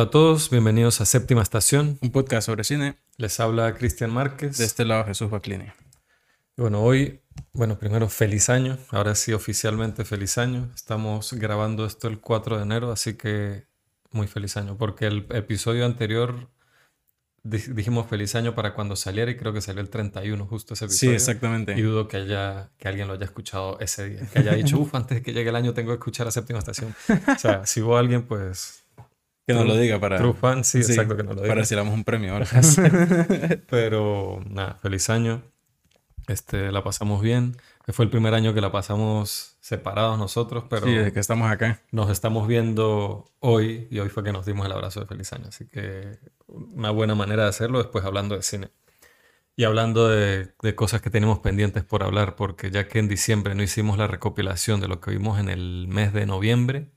Hola a todos, bienvenidos a Séptima Estación. Un podcast sobre cine. Les habla Cristian Márquez. De este lado Jesús Baclini. Y bueno, hoy, bueno, primero feliz año. Ahora sí, oficialmente feliz año. Estamos grabando esto el 4 de enero, así que muy feliz año. Porque el episodio anterior dijimos feliz año para cuando saliera y creo que salió el 31 justo ese episodio. Sí, exactamente. Y dudo que, haya, que alguien lo haya escuchado ese día. Que haya dicho, uff, antes de que llegue el año tengo que escuchar a Séptima Estación. O sea, si hubo alguien, pues que nos lo diga para. True fan, sí, exacto, que nos lo diga. Para si le damos un premio ahora. Pero nada, feliz año. Este, la pasamos bien. Fue el primer año que la pasamos separados nosotros, pero. Sí, desde que estamos acá. Nos estamos viendo hoy y hoy fue que nos dimos el abrazo de feliz año. Así que una buena manera de hacerlo después hablando de cine. Y hablando de, de, cosas que tenemos pendientes por hablar, porque ya que en diciembre no hicimos la recopilación de lo que vimos en el mes de noviembre,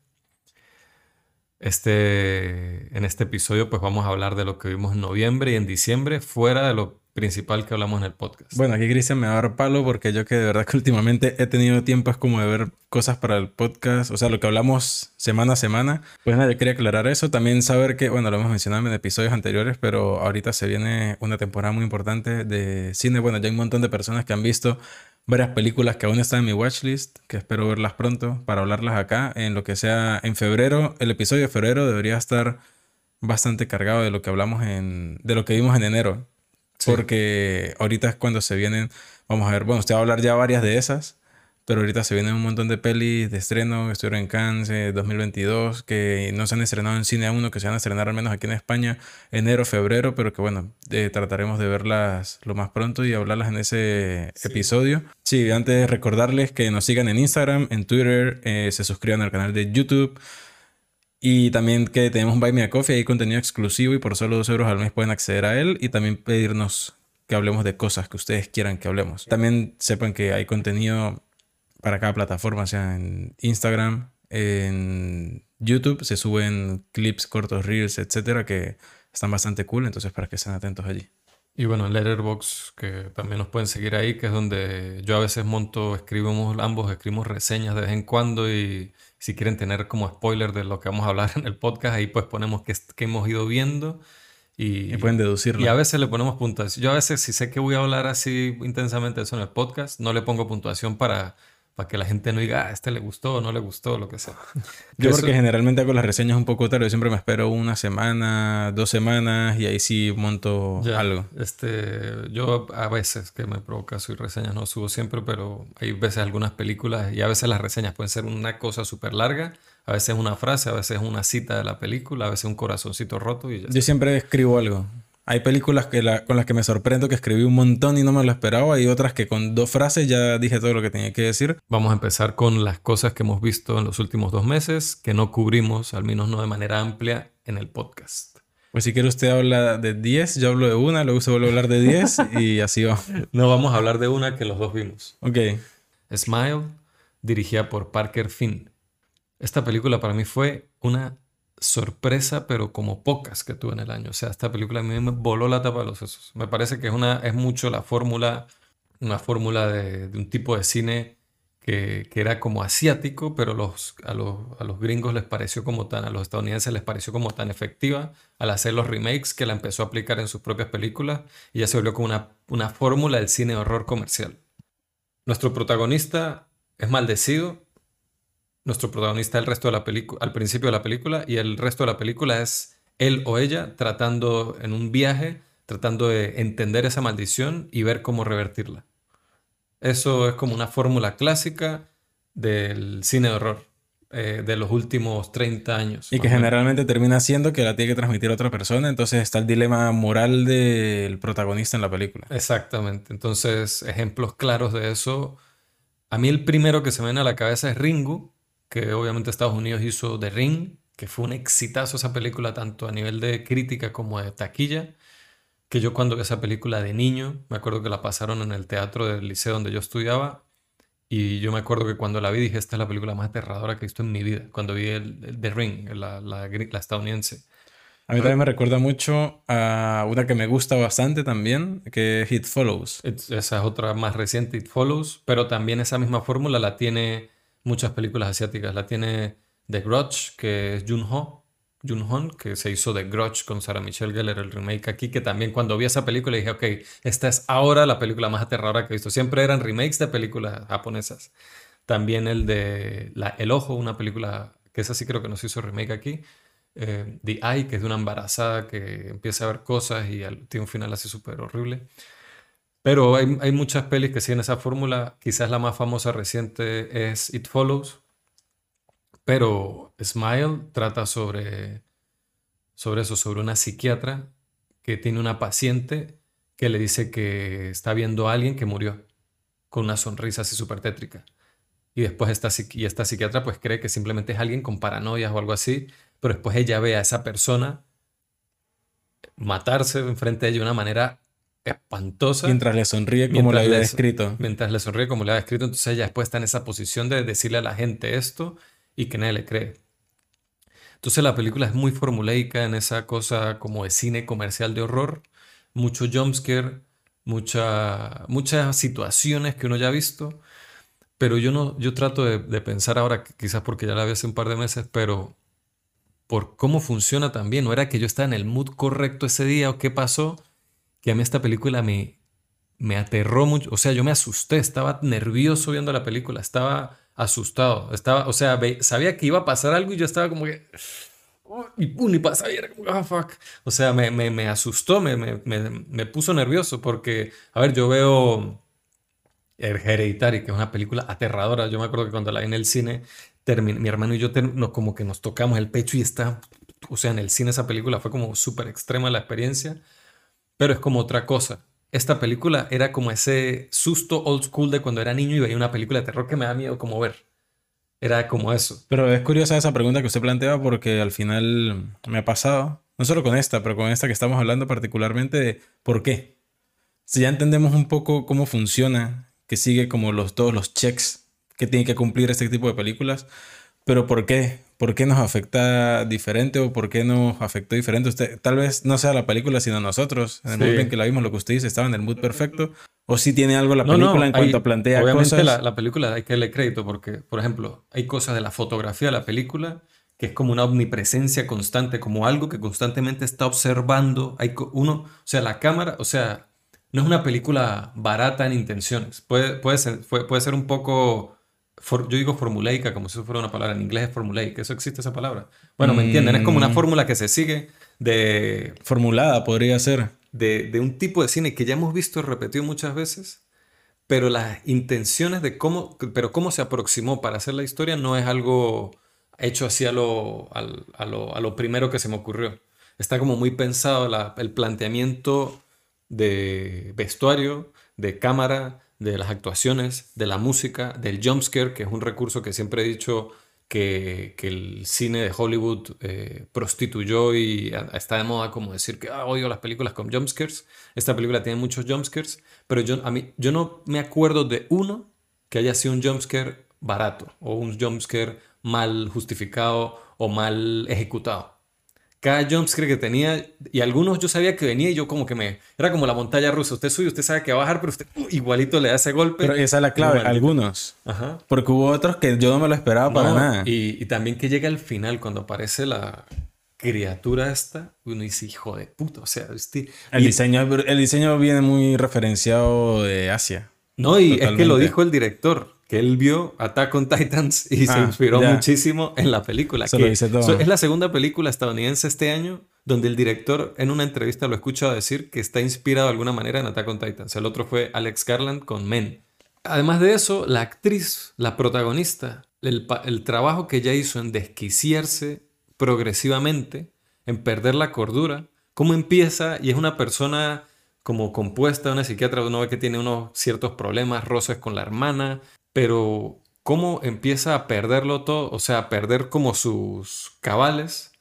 este, en este episodio pues vamos a hablar de lo que vimos en noviembre y en diciembre, fuera de lo principal que hablamos en el podcast. Bueno, aquí Cristian me va a dar palo porque yo que de verdad que últimamente he tenido tiempo es como de ver cosas para el podcast, o sea, lo que hablamos semana a semana. Pues nada, yo quería aclarar eso, también saber que, bueno, lo hemos mencionado en episodios anteriores, pero ahorita se viene una temporada muy importante de cine. Bueno, ya hay un montón de personas que han visto varias películas que aún están en mi watchlist, que espero verlas pronto para hablarlas acá. En lo que sea en febrero, el episodio de febrero debería estar bastante cargado de lo que hablamos en, de lo que vimos en enero. Porque ahorita es cuando se vienen, vamos a ver, bueno, usted va a hablar ya varias de esas. Pero ahorita se vienen un montón de pelis de estreno estuvieron en Cannes 2022, que no se han estrenado en cine aún, que se van a estrenar al menos aquí en España enero, febrero, pero que bueno, eh, trataremos de verlas lo más pronto y hablarlas en ese episodio. Sí, antes recordarles que nos sigan en Instagram, en Twitter, eh, se suscriban al canal de YouTube. Y también que tenemos un Buy Me a Coffee, hay contenido exclusivo y por solo 2 euros al mes pueden acceder a él y también pedirnos que hablemos de cosas que ustedes quieran que hablemos. También sepan que hay contenido para cada plataforma, sea en Instagram, en YouTube, se suben clips, cortos, reels, etcétera, que están bastante cool, entonces para que estén atentos allí. Y bueno, en Letterboxd, que también nos pueden seguir ahí, que es donde yo a veces monto, escribimos ambos, escribimos reseñas de vez en cuando y si quieren tener como spoiler de lo que vamos a hablar en el podcast, ahí pues ponemos que, que hemos ido viendo y, pueden deducirlo. Y a veces le ponemos puntuación. Yo a veces si sé que voy a hablar así intensamente de eso en el podcast, no le pongo puntuación para para que la gente no diga, ah, este le gustó o no le gustó, lo que sea. Yo porque generalmente hago las reseñas un poco tarde, yo siempre me espero una semana, dos semanas y ahí sí monto algo. Este, yo a veces que me provoca subir reseñas, no subo siempre, pero hay veces algunas películas y a veces las reseñas pueden ser una cosa súper larga, a veces una frase, a veces una cita de la película, a veces un corazoncito roto y ya. Yo siempre escribo algo. Hay películas que con las que me sorprendo que escribí un montón y no me lo esperaba. Y otras que con dos frases ya dije todo lo que tenía que decir. Vamos a empezar con las cosas que hemos visto en los últimos dos meses que no cubrimos, al menos no de manera amplia, en el podcast. Pues si quiere usted habla de 10, yo hablo de una, luego se vuelve a hablar de 10 y así va. No, vamos a hablar de una que los dos vimos. Ok. Smile, dirigida por Parker Finn. Esta película para mí fue una sorpresa, pero como pocas que tuve en el año. O sea, esta película a mí me voló la tapa de los sesos. Me parece que es, una, es mucho la fórmula, una fórmula de, un tipo de cine que, que, era como asiático, pero los, a, los, a los gringos les pareció como tan, a los estadounidenses les pareció como tan efectiva al hacer los remakes que la empezó a aplicar en sus propias películas y ya se volvió como una, una fórmula del cine horror comercial. Nuestro protagonista es maldecido nuestro protagonista el resto de la película, al principio de la película, y el resto de la película es él o ella tratando en un viaje, tratando de entender esa maldición y ver cómo revertirla. Eso es como una fórmula clásica del cine de horror eh, de los últimos 30 años. Y que generalmente termina siendo que la tiene que transmitir otra persona, entonces está el dilema moral del protagonista en la película. Exactamente, entonces ejemplos claros de eso. A mí el primero que se me viene a la cabeza es Ringu, que obviamente Estados Unidos hizo The Ring, que fue un exitazo esa película, tanto a nivel de crítica como de taquilla, que yo cuando vi esa película de niño, me acuerdo que la pasaron en el teatro del liceo donde yo estudiaba, y yo me acuerdo que cuando la vi dije, esta es la película más aterradora que he visto en mi vida, cuando vi el, The Ring, la, la, la estadounidense. A mí también me recuerda mucho a una que me gusta bastante también, que es It Follows. esa es otra más reciente, It Follows, pero también esa misma fórmula la tiene muchas películas asiáticas. La tiene The Grudge, que es Jun-Ho, Jun-Hon, que se hizo de Grudge con Sarah Michelle Gellar, el remake aquí, que también cuando vi esa película dije, ok, esta es ahora la película más aterradora que he visto. Siempre eran remakes de películas japonesas. También el de la, El Ojo, una película que esa sí creo que no se hizo remake aquí. Eh, The Eye, que es de una embarazada que empieza a ver cosas y tiene un final así súper horrible. Pero hay, hay, muchas pelis que siguen esa fórmula. Quizás la más famosa reciente es It Follows. Pero Smile trata sobre, sobre eso, sobre una psiquiatra que tiene una paciente que le dice que está viendo a alguien que murió con una sonrisa así súper tétrica. Y después esta, y esta psiquiatra pues cree que simplemente es alguien con paranoias o algo así, pero después ella ve a esa persona matarse enfrente de ella de una manera espantosa. Mientras le sonríe como le había descrito. Mientras le sonríe como le había descrito, entonces ella después está en esa posición de decirle a la gente esto y que nadie le cree. Entonces la película es muy formulaica en esa cosa como de cine comercial de horror, mucho jumpscare, mucha, muchas situaciones que uno ya ha visto, pero yo no, yo trato de, pensar ahora, quizás porque ya la vi hace un par de meses, pero por cómo funciona también, no era que yo estaba en el mood correcto ese día o qué pasó, que a mí esta película me, me aterró mucho, o sea, yo me asusté, estaba nervioso viendo la película, estaba asustado, estaba, o sea, sabía que iba a pasar algo y yo estaba como que... y pum, y pasa, y era como, ah, fuck. O sea, me, me, me asustó, me, me, puso nervioso porque, a ver, yo veo Hereditary, que es una película aterradora. Yo me acuerdo que cuando la vi en el cine, mi hermano y yo como que nos tocamos el pecho y está, o sea, en el cine esa película fue como súper extrema la experiencia, pero es como otra cosa. Esta película era como ese susto old school de cuando era niño y veía una película de terror que me da miedo como ver. Era como eso. Pero es curiosa esa pregunta que usted plantea porque al final me ha pasado, no solo con esta, pero con esta que estamos hablando particularmente de por qué. Si ya entendemos un poco cómo funciona que sigue como los, todos los checks que tiene que cumplir este tipo de películas. Pero ¿por qué? ¿Por qué nos afecta diferente o por qué nos afectó diferente? Usted, tal vez no sea la película, sino nosotros. En el momento en que la vimos, lo que usted dice, estaba en el mood perfecto. O si tiene algo la película en cuanto plantea obviamente La, la película hay que darle crédito porque, por ejemplo, hay cosas de la fotografía de la película que es como una omnipresencia constante, como algo que constantemente está observando. Hay uno, o sea, la cámara, o sea, no es una película barata en intenciones. Puede, puede, ser, puede, ser un poco, yo digo formulaica, como si fuera una palabra, en inglés es formulaic, ¿eso existe esa palabra? Bueno, ¿me entienden? Es como una mm. fórmula que se sigue de... Formulada podría ser. De, de un tipo de cine que ya hemos visto repetido muchas veces, pero las intenciones de cómo, pero cómo se aproximó para hacer la historia no es algo hecho así a lo, a, lo, a lo primero que se me ocurrió. Está como muy pensado la, el planteamiento de vestuario, de cámara, de las actuaciones, de la música, del jumpscare, que es un recurso que siempre he dicho que, el cine de Hollywood eh, prostituyó y está de moda como decir que ah, odio las películas con jumpscares. Esta película tiene muchos jumpscares, pero yo, a mí, yo no me acuerdo de uno que haya sido un jumpscare barato o un jumpscare mal justificado o mal ejecutado cada jumpscare que tenía, y algunos yo sabía que venía y yo como que me... Era como la montaña rusa, usted sube, usted sabe que va a bajar, pero usted uh, igualito le da ese golpe. Pero esa es la clave, algunos. Ajá. Porque hubo otros que yo no me lo esperaba para nada. Y, y, también que llega al final, cuando aparece la criatura esta, uno dice, hijo de puta, o sea... Este... El, diseño, el diseño viene muy referenciado de Asia. No, y es que lo dijo el director que él vio Attack on Titans y se ah, inspiró muchísimo en la película. Que es la segunda película estadounidense este año donde el director en una entrevista lo he escuchado decir que está inspirado de alguna manera en Attack on Titans. El otro fue Alex Garland con Men. Además de eso, la actriz, la protagonista, el, el trabajo que ella hizo en desquiciarse progresivamente, en perder la cordura, cómo empieza y es una persona como compuesta, una psiquiatra, uno ve que tiene unos ciertos problemas, roces con la hermana, pero cómo empieza a perderlo todo, o sea, a perder como sus cabales,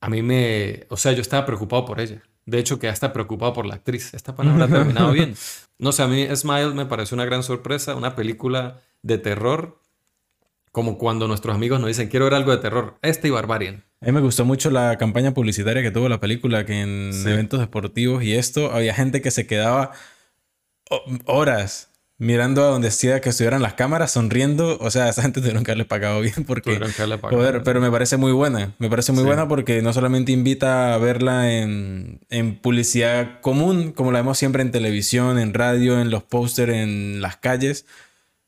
a mí me, o sea, yo estaba preocupado por ella. De hecho, que hasta preocupado por la actriz. Esta palabra ha terminado bien. No sé, a mí Smile me pareció una gran sorpresa, una película de terror, como cuando nuestros amigos nos dicen, quiero ver algo de terror, este y Barbarian. A mí me gustó mucho la campaña publicitaria que tuvo la película, que en eventos deportivos y esto, había gente que se quedaba horas mirando a donde sea que estuvieran las cámaras, sonriendo. O sea, esa gente tuvieron que haberle pagado bien porque... Pagado Joder, pero me parece muy buena. Me parece muy Sí. buena porque no solamente invita a verla en, en publicidad común, como la vemos siempre en televisión, en radio, en los pósters, en las calles,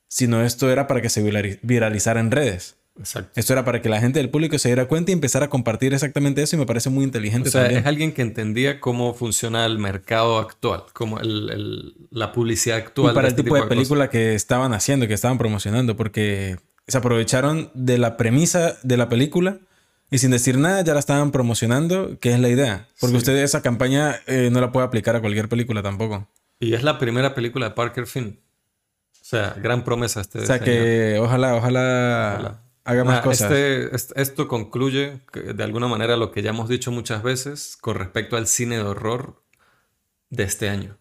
sino esto era para que se virali- viralizara en redes. Exacto. Esto era para que la gente del público se diera cuenta y empezara a compartir exactamente eso y me parece muy inteligente O sea, también. es alguien que entendía cómo funciona el mercado actual, como el, el- la publicidad actual. Y para de el este tipo de cosas. película que estaban haciendo, que estaban promocionando, porque se aprovecharon de la premisa de la película y sin decir nada ya la estaban promocionando, que es la idea. Porque Sí. usted esa campaña eh, no la puede aplicar a cualquier película tampoco. Y es la primera película de Parker Finn. O sea, gran promesa este O sea señor. que ojalá, ojalá, Ojalá. Haga más Nah, cosas. este- est- esto concluye de alguna manera lo que ya hemos dicho muchas veces con respecto al cine de horror de este año,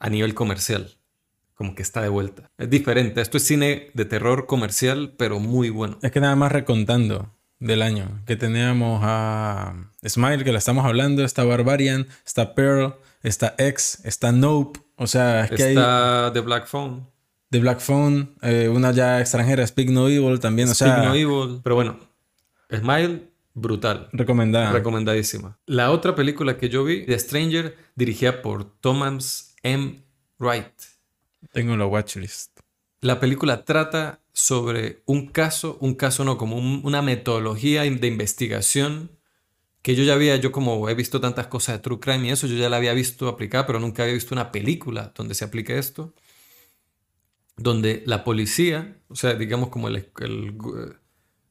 a nivel comercial. Como que está de vuelta. Es diferente. Esto es cine de terror comercial, pero muy bueno. Es que nada más recontando del año, que teníamos a Smile, que la estamos hablando, está Barbarian, está Pearl, está X, está Nope. O sea, es que hay Está The Black Phone, The Black Phone, eh, una ya extranjera, Speak No Evil también. O Speak sea, No Evil. Pero bueno, Smile, brutal. recomendada. Recomendadísima. La otra película que yo vi, The Stranger, dirigida por Thomas M. Wright. Tengo en la watchlist. La película trata sobre un caso, un caso no, como un- una metodología de investigación que yo ya había, yo como he visto tantas cosas de True Crime y eso, yo ya la había visto aplicada, pero nunca había visto una película donde se aplique esto, donde la policía, o sea, digamos como el- gu-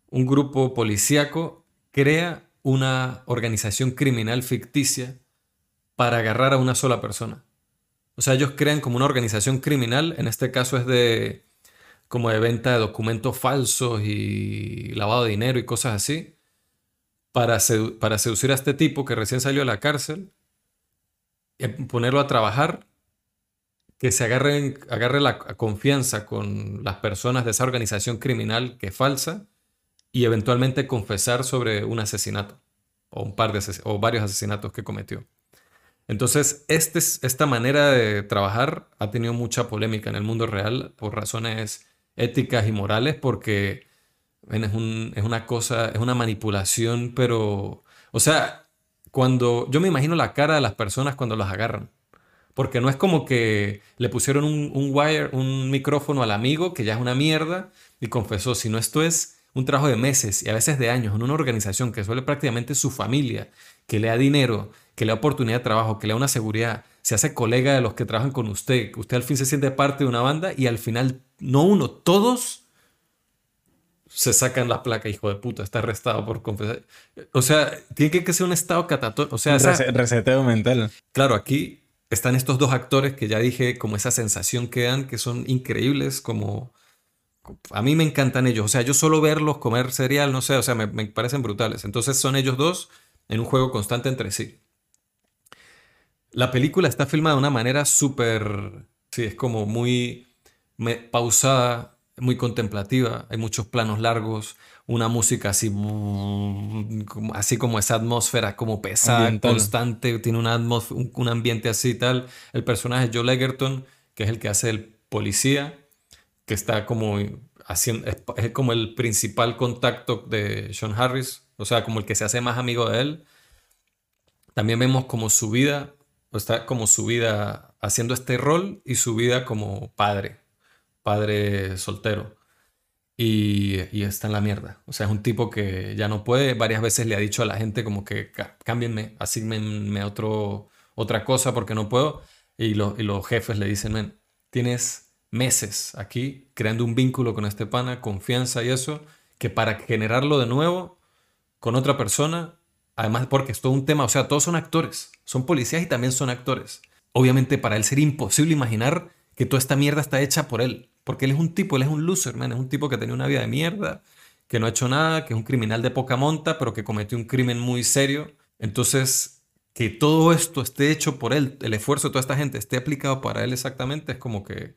un grupo policíaco, crea una organización criminal ficticia para agarrar a una sola persona. O sea, ellos crean como una organización criminal, en este caso es de como de venta de documentos falsos y lavado de dinero y cosas así, para, para seducir a este tipo que recién salió de la cárcel, y ponerlo a trabajar, que se agarre, agarre la confianza con las personas de esa organización criminal que es falsa y eventualmente confesar sobre un asesinato o un par de o varios asesinatos que cometió. Entonces, este, es- esta manera de trabajar ha tenido mucha polémica en el mundo real por razones éticas y morales, porque es, un- es una cosa, es una manipulación, pero, o sea, cuando yo me imagino la cara de las personas cuando las agarran. Porque no es como que le pusieron un, un wire, un micrófono al amigo, que ya es una mierda, y confesó, sino esto es un trabajo de meses y a veces de años en una organización que suele prácticamente su familia, que le da dinero, que le da oportunidad de trabajo, que le da una seguridad, se hace colega de los que trabajan con usted, que usted al fin se siente parte de una banda y al final, no uno, todos se sacan la placa, hijo de puta, está arrestado por confesar. O sea, tiene que, ser un estado catatónico. O sea, esa- reseteo mental. Claro, aquí están estos dos actores que ya dije, como esa sensación que dan, que son increíbles, como... A mí me encantan ellos, o sea, yo solo verlos comer cereal, no sé, o sea, me, me parecen brutales. Entonces son ellos dos en un juego constante entre sí. La película está filmada de una manera súper... Sí, es como muy pausada, muy contemplativa. Hay muchos planos largos, una música así, como- así como esa atmósfera como pesada, Ambiental. constante, tiene una un, un ambiente así y tal. El personaje Joe Egerton, que es el que hace el policía, que está como haciendo, es, es como el principal contacto de Sean Harris, o sea, como el que se hace más amigo de él. También vemos como su vida, o está como su vida haciendo este rol y su vida como padre, padre soltero. Y, está en la mierda. O sea, es un tipo que ya no puede. Varias veces le ha dicho a la gente como que "Cá- cámbienme, asignenme otro, otra cosa porque no puedo. Y, lo- y los jefes le dicen, men, tienes meses aquí creando un vínculo con este pana, confianza y eso, que para generarlo de nuevo con otra persona, además porque es todo un tema, o sea, todos son actores, son policías y también son actores. Obviamente para él sería imposible imaginar que toda esta mierda está hecha por él, porque él es un tipo, él es un loser, man, es un tipo que tenía una vida de mierda, que no ha hecho nada, que es un criminal de poca monta, pero que cometió un crimen muy serio. Entonces, que todo esto esté hecho por él, el esfuerzo de toda esta gente esté aplicado para él exactamente, es como que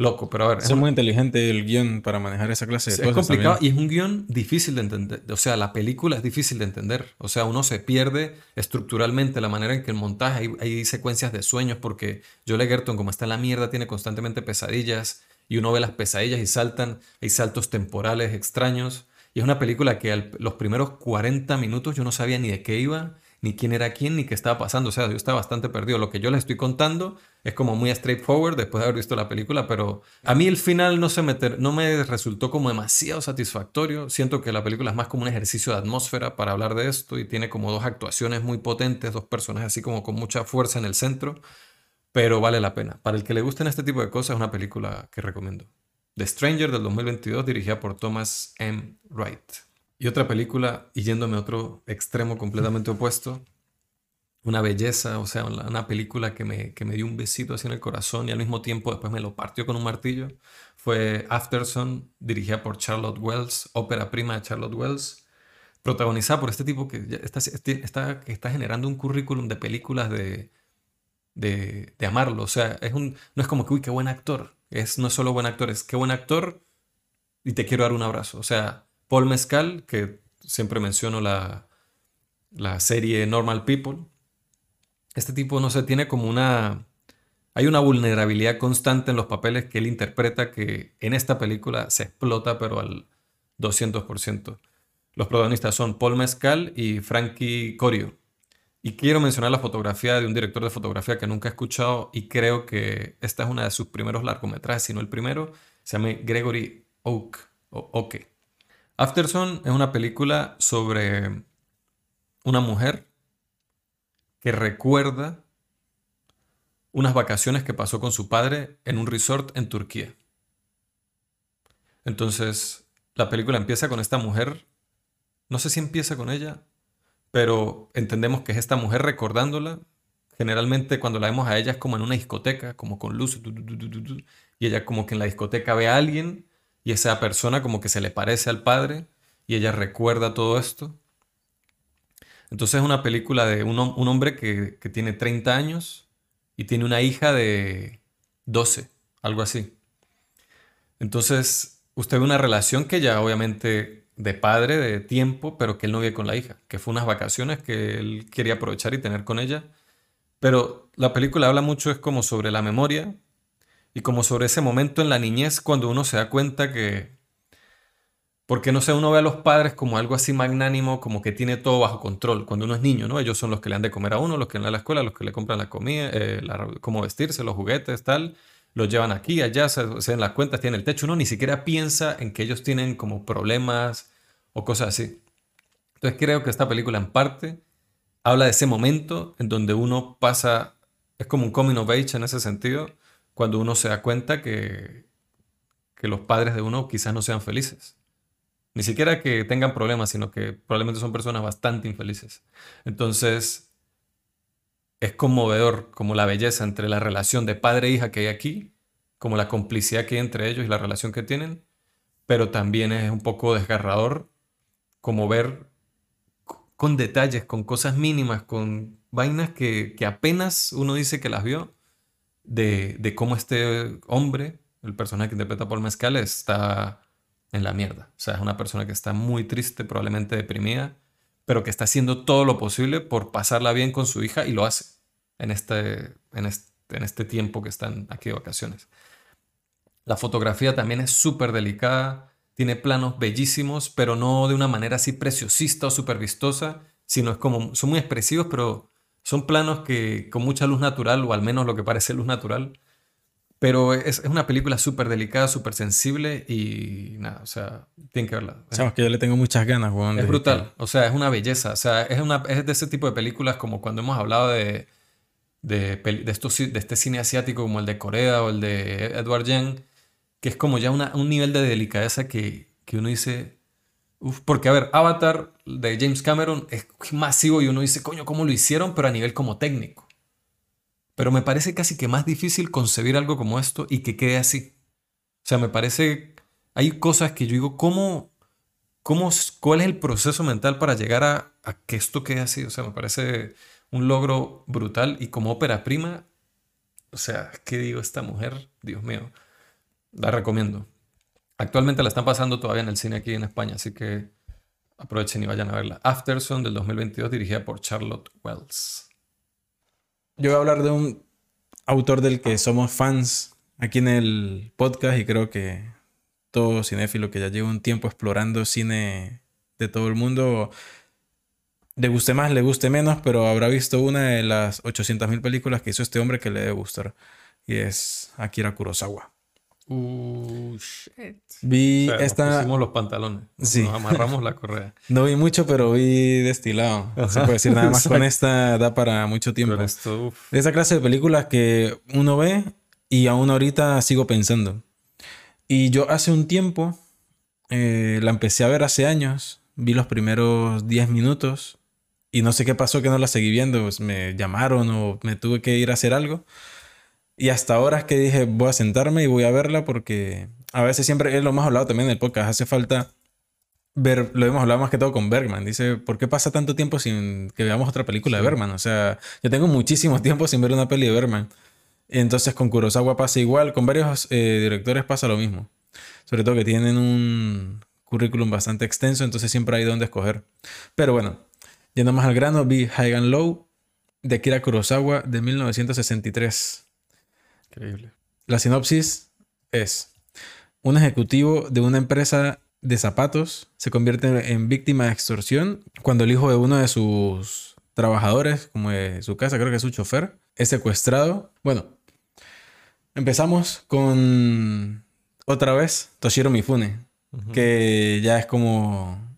loco. Pero a ver. Es muy inteligente el guion para manejar esa clase de cosas. Es complicado y es un guion difícil de entender. O sea, la película es difícil de entender. O sea, uno se pierde estructuralmente la manera en que el montaje, hay, hay secuencias de sueños porque Joel Egerton, como está en la mierda, tiene constantemente pesadillas y uno ve las pesadillas y saltan, hay saltos temporales extraños. Y es una película que los primeros 40 minutos yo no sabía ni de qué iba, ni quién era quién, ni qué estaba pasando. O sea, yo estaba bastante perdido. Lo que yo les estoy contando es como muy straightforward después de haber visto la película, pero a mí el final no, se me, no me resultó como demasiado satisfactorio. Siento que la película es más como un ejercicio de atmósfera para hablar de esto y tiene como dos actuaciones muy potentes, dos personajes así como con mucha fuerza en el centro pero vale la pena. Para el que le gusten este tipo de cosas, es una película que recomiendo. The Stranger del 2022, dirigida por Thomas M. Wright. Y otra película, y yéndome a otro extremo completamente opuesto, una belleza, o sea, una película que me, que me dio un besito así en el corazón y al mismo tiempo después me lo partió con un martillo, fue Afterson, dirigida por Charlotte Wells, ópera prima de Charlotte Wells, protagonizada por este tipo que está, está, que está generando un currículum de películas de, de, amarlo. O sea, es un, no es como que, uy, qué buen actor. Es, no es solo buen actor, es qué buen actor y te quiero dar un abrazo. O sea, Paul Mescal, que siempre menciono la, la serie Normal People, este tipo, no sé, tiene como una... Hay una vulnerabilidad constante en los papeles que él interpreta que en esta película se explota, pero al 200%. Los protagonistas son Paul Mescal y Frankie Corio. Y quiero mencionar la fotografía de un director de fotografía que nunca he escuchado y creo que esta es una de sus primeros largometrajes, si no el primero. Se llama Gregory Oak o Oke. Afterson es una película sobre una mujer que recuerda unas vacaciones que pasó con su padre en un resort en Turquía. Entonces, la película empieza con esta mujer, no sé si empieza con ella pero entendemos que es esta mujer recordándola. Generalmente cuando la vemos a ella es como en una discoteca, como con luz, y ella como que en la discoteca ve a alguien y esa persona como que se le parece al padre y ella recuerda todo esto. Entonces es una película de un, un hombre que, que tiene 30 años y tiene una hija de 12, algo así. Entonces usted ve una relación que ya obviamente de padre, de tiempo, pero que él no vive con la hija, que fue unas vacaciones que él quería aprovechar y tener con ella. Pero la película habla mucho es como sobre la memoria y como sobre ese momento en la niñez cuando uno se da cuenta que, porque no sé, uno ve a los padres como algo así magnánimo, como que tiene todo bajo control. Cuando uno es niño, ¿no? Ellos son los que le han de comer a uno, los que dan a la escuela, los que le compran la comida, eh, cómo vestirse, los juguetes, tal los llevan aquí, allá, se, se las cuentas, tienen el techo. Uno ni siquiera piensa en que ellos tienen como problemas o cosas así. Entonces creo que esta película en parte habla de ese momento en donde uno pasa, es como un coming of age en ese sentido, cuando uno se da cuenta que, que los padres de uno quizás no sean felices. Ni siquiera que tengan problemas, sino que probablemente son personas bastante infelices. Entonces, es conmovedor como la belleza entre la relación de padre e hija que hay aquí, como la complicidad que hay entre ellos y la relación que tienen, pero también es un poco desgarrador como ver con detalles, con cosas mínimas, con vainas que, apenas uno dice que las vio, de, cómo este hombre, el personaje que interpreta Paul Mescal, está en la mierda. O sea, es una persona que está muy triste, probablemente deprimida, pero que está haciendo todo lo posible por pasarla bien con su hija y lo hace en este, en este, tiempo que están aquí de vacaciones. La fotografía también es súper delicada, tiene planos bellísimos, pero no de una manera así preciosista o súper vistosa, sino es como, son muy expresivos, pero son planos que con mucha luz natural, o al menos lo que parece luz natural, pero es, una película súper delicada, súper sensible y nada, o sea, tienen que verla. Sabes que yo le tengo muchas ganas, Juan. Es brutal, o sea, es una belleza, o sea, es, una, es de ese tipo de películas como cuando hemos hablado de, de, de, estos, de este cine asiático como el de Corea o el de Edward Yang, que es como ya una, un nivel de delicadeza que, que uno dice, uf, porque a ver, Avatar de James Cameron es masivo y uno dice, coño, ¿cómo lo hicieron? Pero a nivel como técnico. Pero me parece casi que más difícil concebir algo como esto y que quede así. O sea, me parece, hay cosas que yo digo, ¿cómo, cómo, cuál es el proceso mental para llegar a, a que esto quede así? O sea, me parece un logro brutal y como ópera prima, o sea, ¿qué digo esta mujer? Dios mío. La recomiendo. Actualmente la están pasando todavía en el cine aquí en España, así que aprovechen y vayan a verla. Afterson del 2022, dirigida por Charlotte Wells. Yo voy a hablar de un autor del que somos fans aquí en el podcast y creo que todo cinéfilo que ya lleva un tiempo explorando cine de todo el mundo, le guste más, le guste menos, pero habrá visto una de las 800.000 películas que hizo este hombre que le debe gustar. Y es Akira Kurosawa. Uh, shit. Vi O sea, nos esta... pusimos los pantalones. Sí. Nos amarramos la correa. No vi mucho, pero vi destilado. No se Ajá, puede decir nada más con esta, da para mucho tiempo. Pero esto, uf. De esa clase de películas que uno ve y aún ahorita sigo pensando. Y yo hace un tiempo, eh, la empecé a ver hace años, vi los primeros 10 minutos y no sé qué pasó que no la seguí viendo, pues me llamaron o me tuve que ir a hacer algo. Y hasta ahora es que dije, voy a sentarme y voy a verla porque a veces siempre, es lo más hablado también en el podcast, hace falta ver, lo hemos hablado más que todo con Bergman. Dice, ¿por qué pasa tanto tiempo sin que veamos otra película de. Bergman? O sea, yo tengo muchísimo tiempo sin ver una peli de Bergman. Entonces con Kurosawa pasa igual, con varios eh, directores pasa lo mismo. Sobre todo que tienen un currículum bastante extenso, entonces siempre hay donde escoger. Pero bueno, yendo más al grano, vi High and Low de Akira Kurosawa de 1963. Increíble. La sinopsis es, un ejecutivo de una empresa de zapatos se convierte en víctima de extorsión cuando el hijo de uno de sus trabajadores, como de su casa, creo que es su chofer, es secuestrado. Bueno, empezamos con otra vez Toshiro Mifune, que ya es como...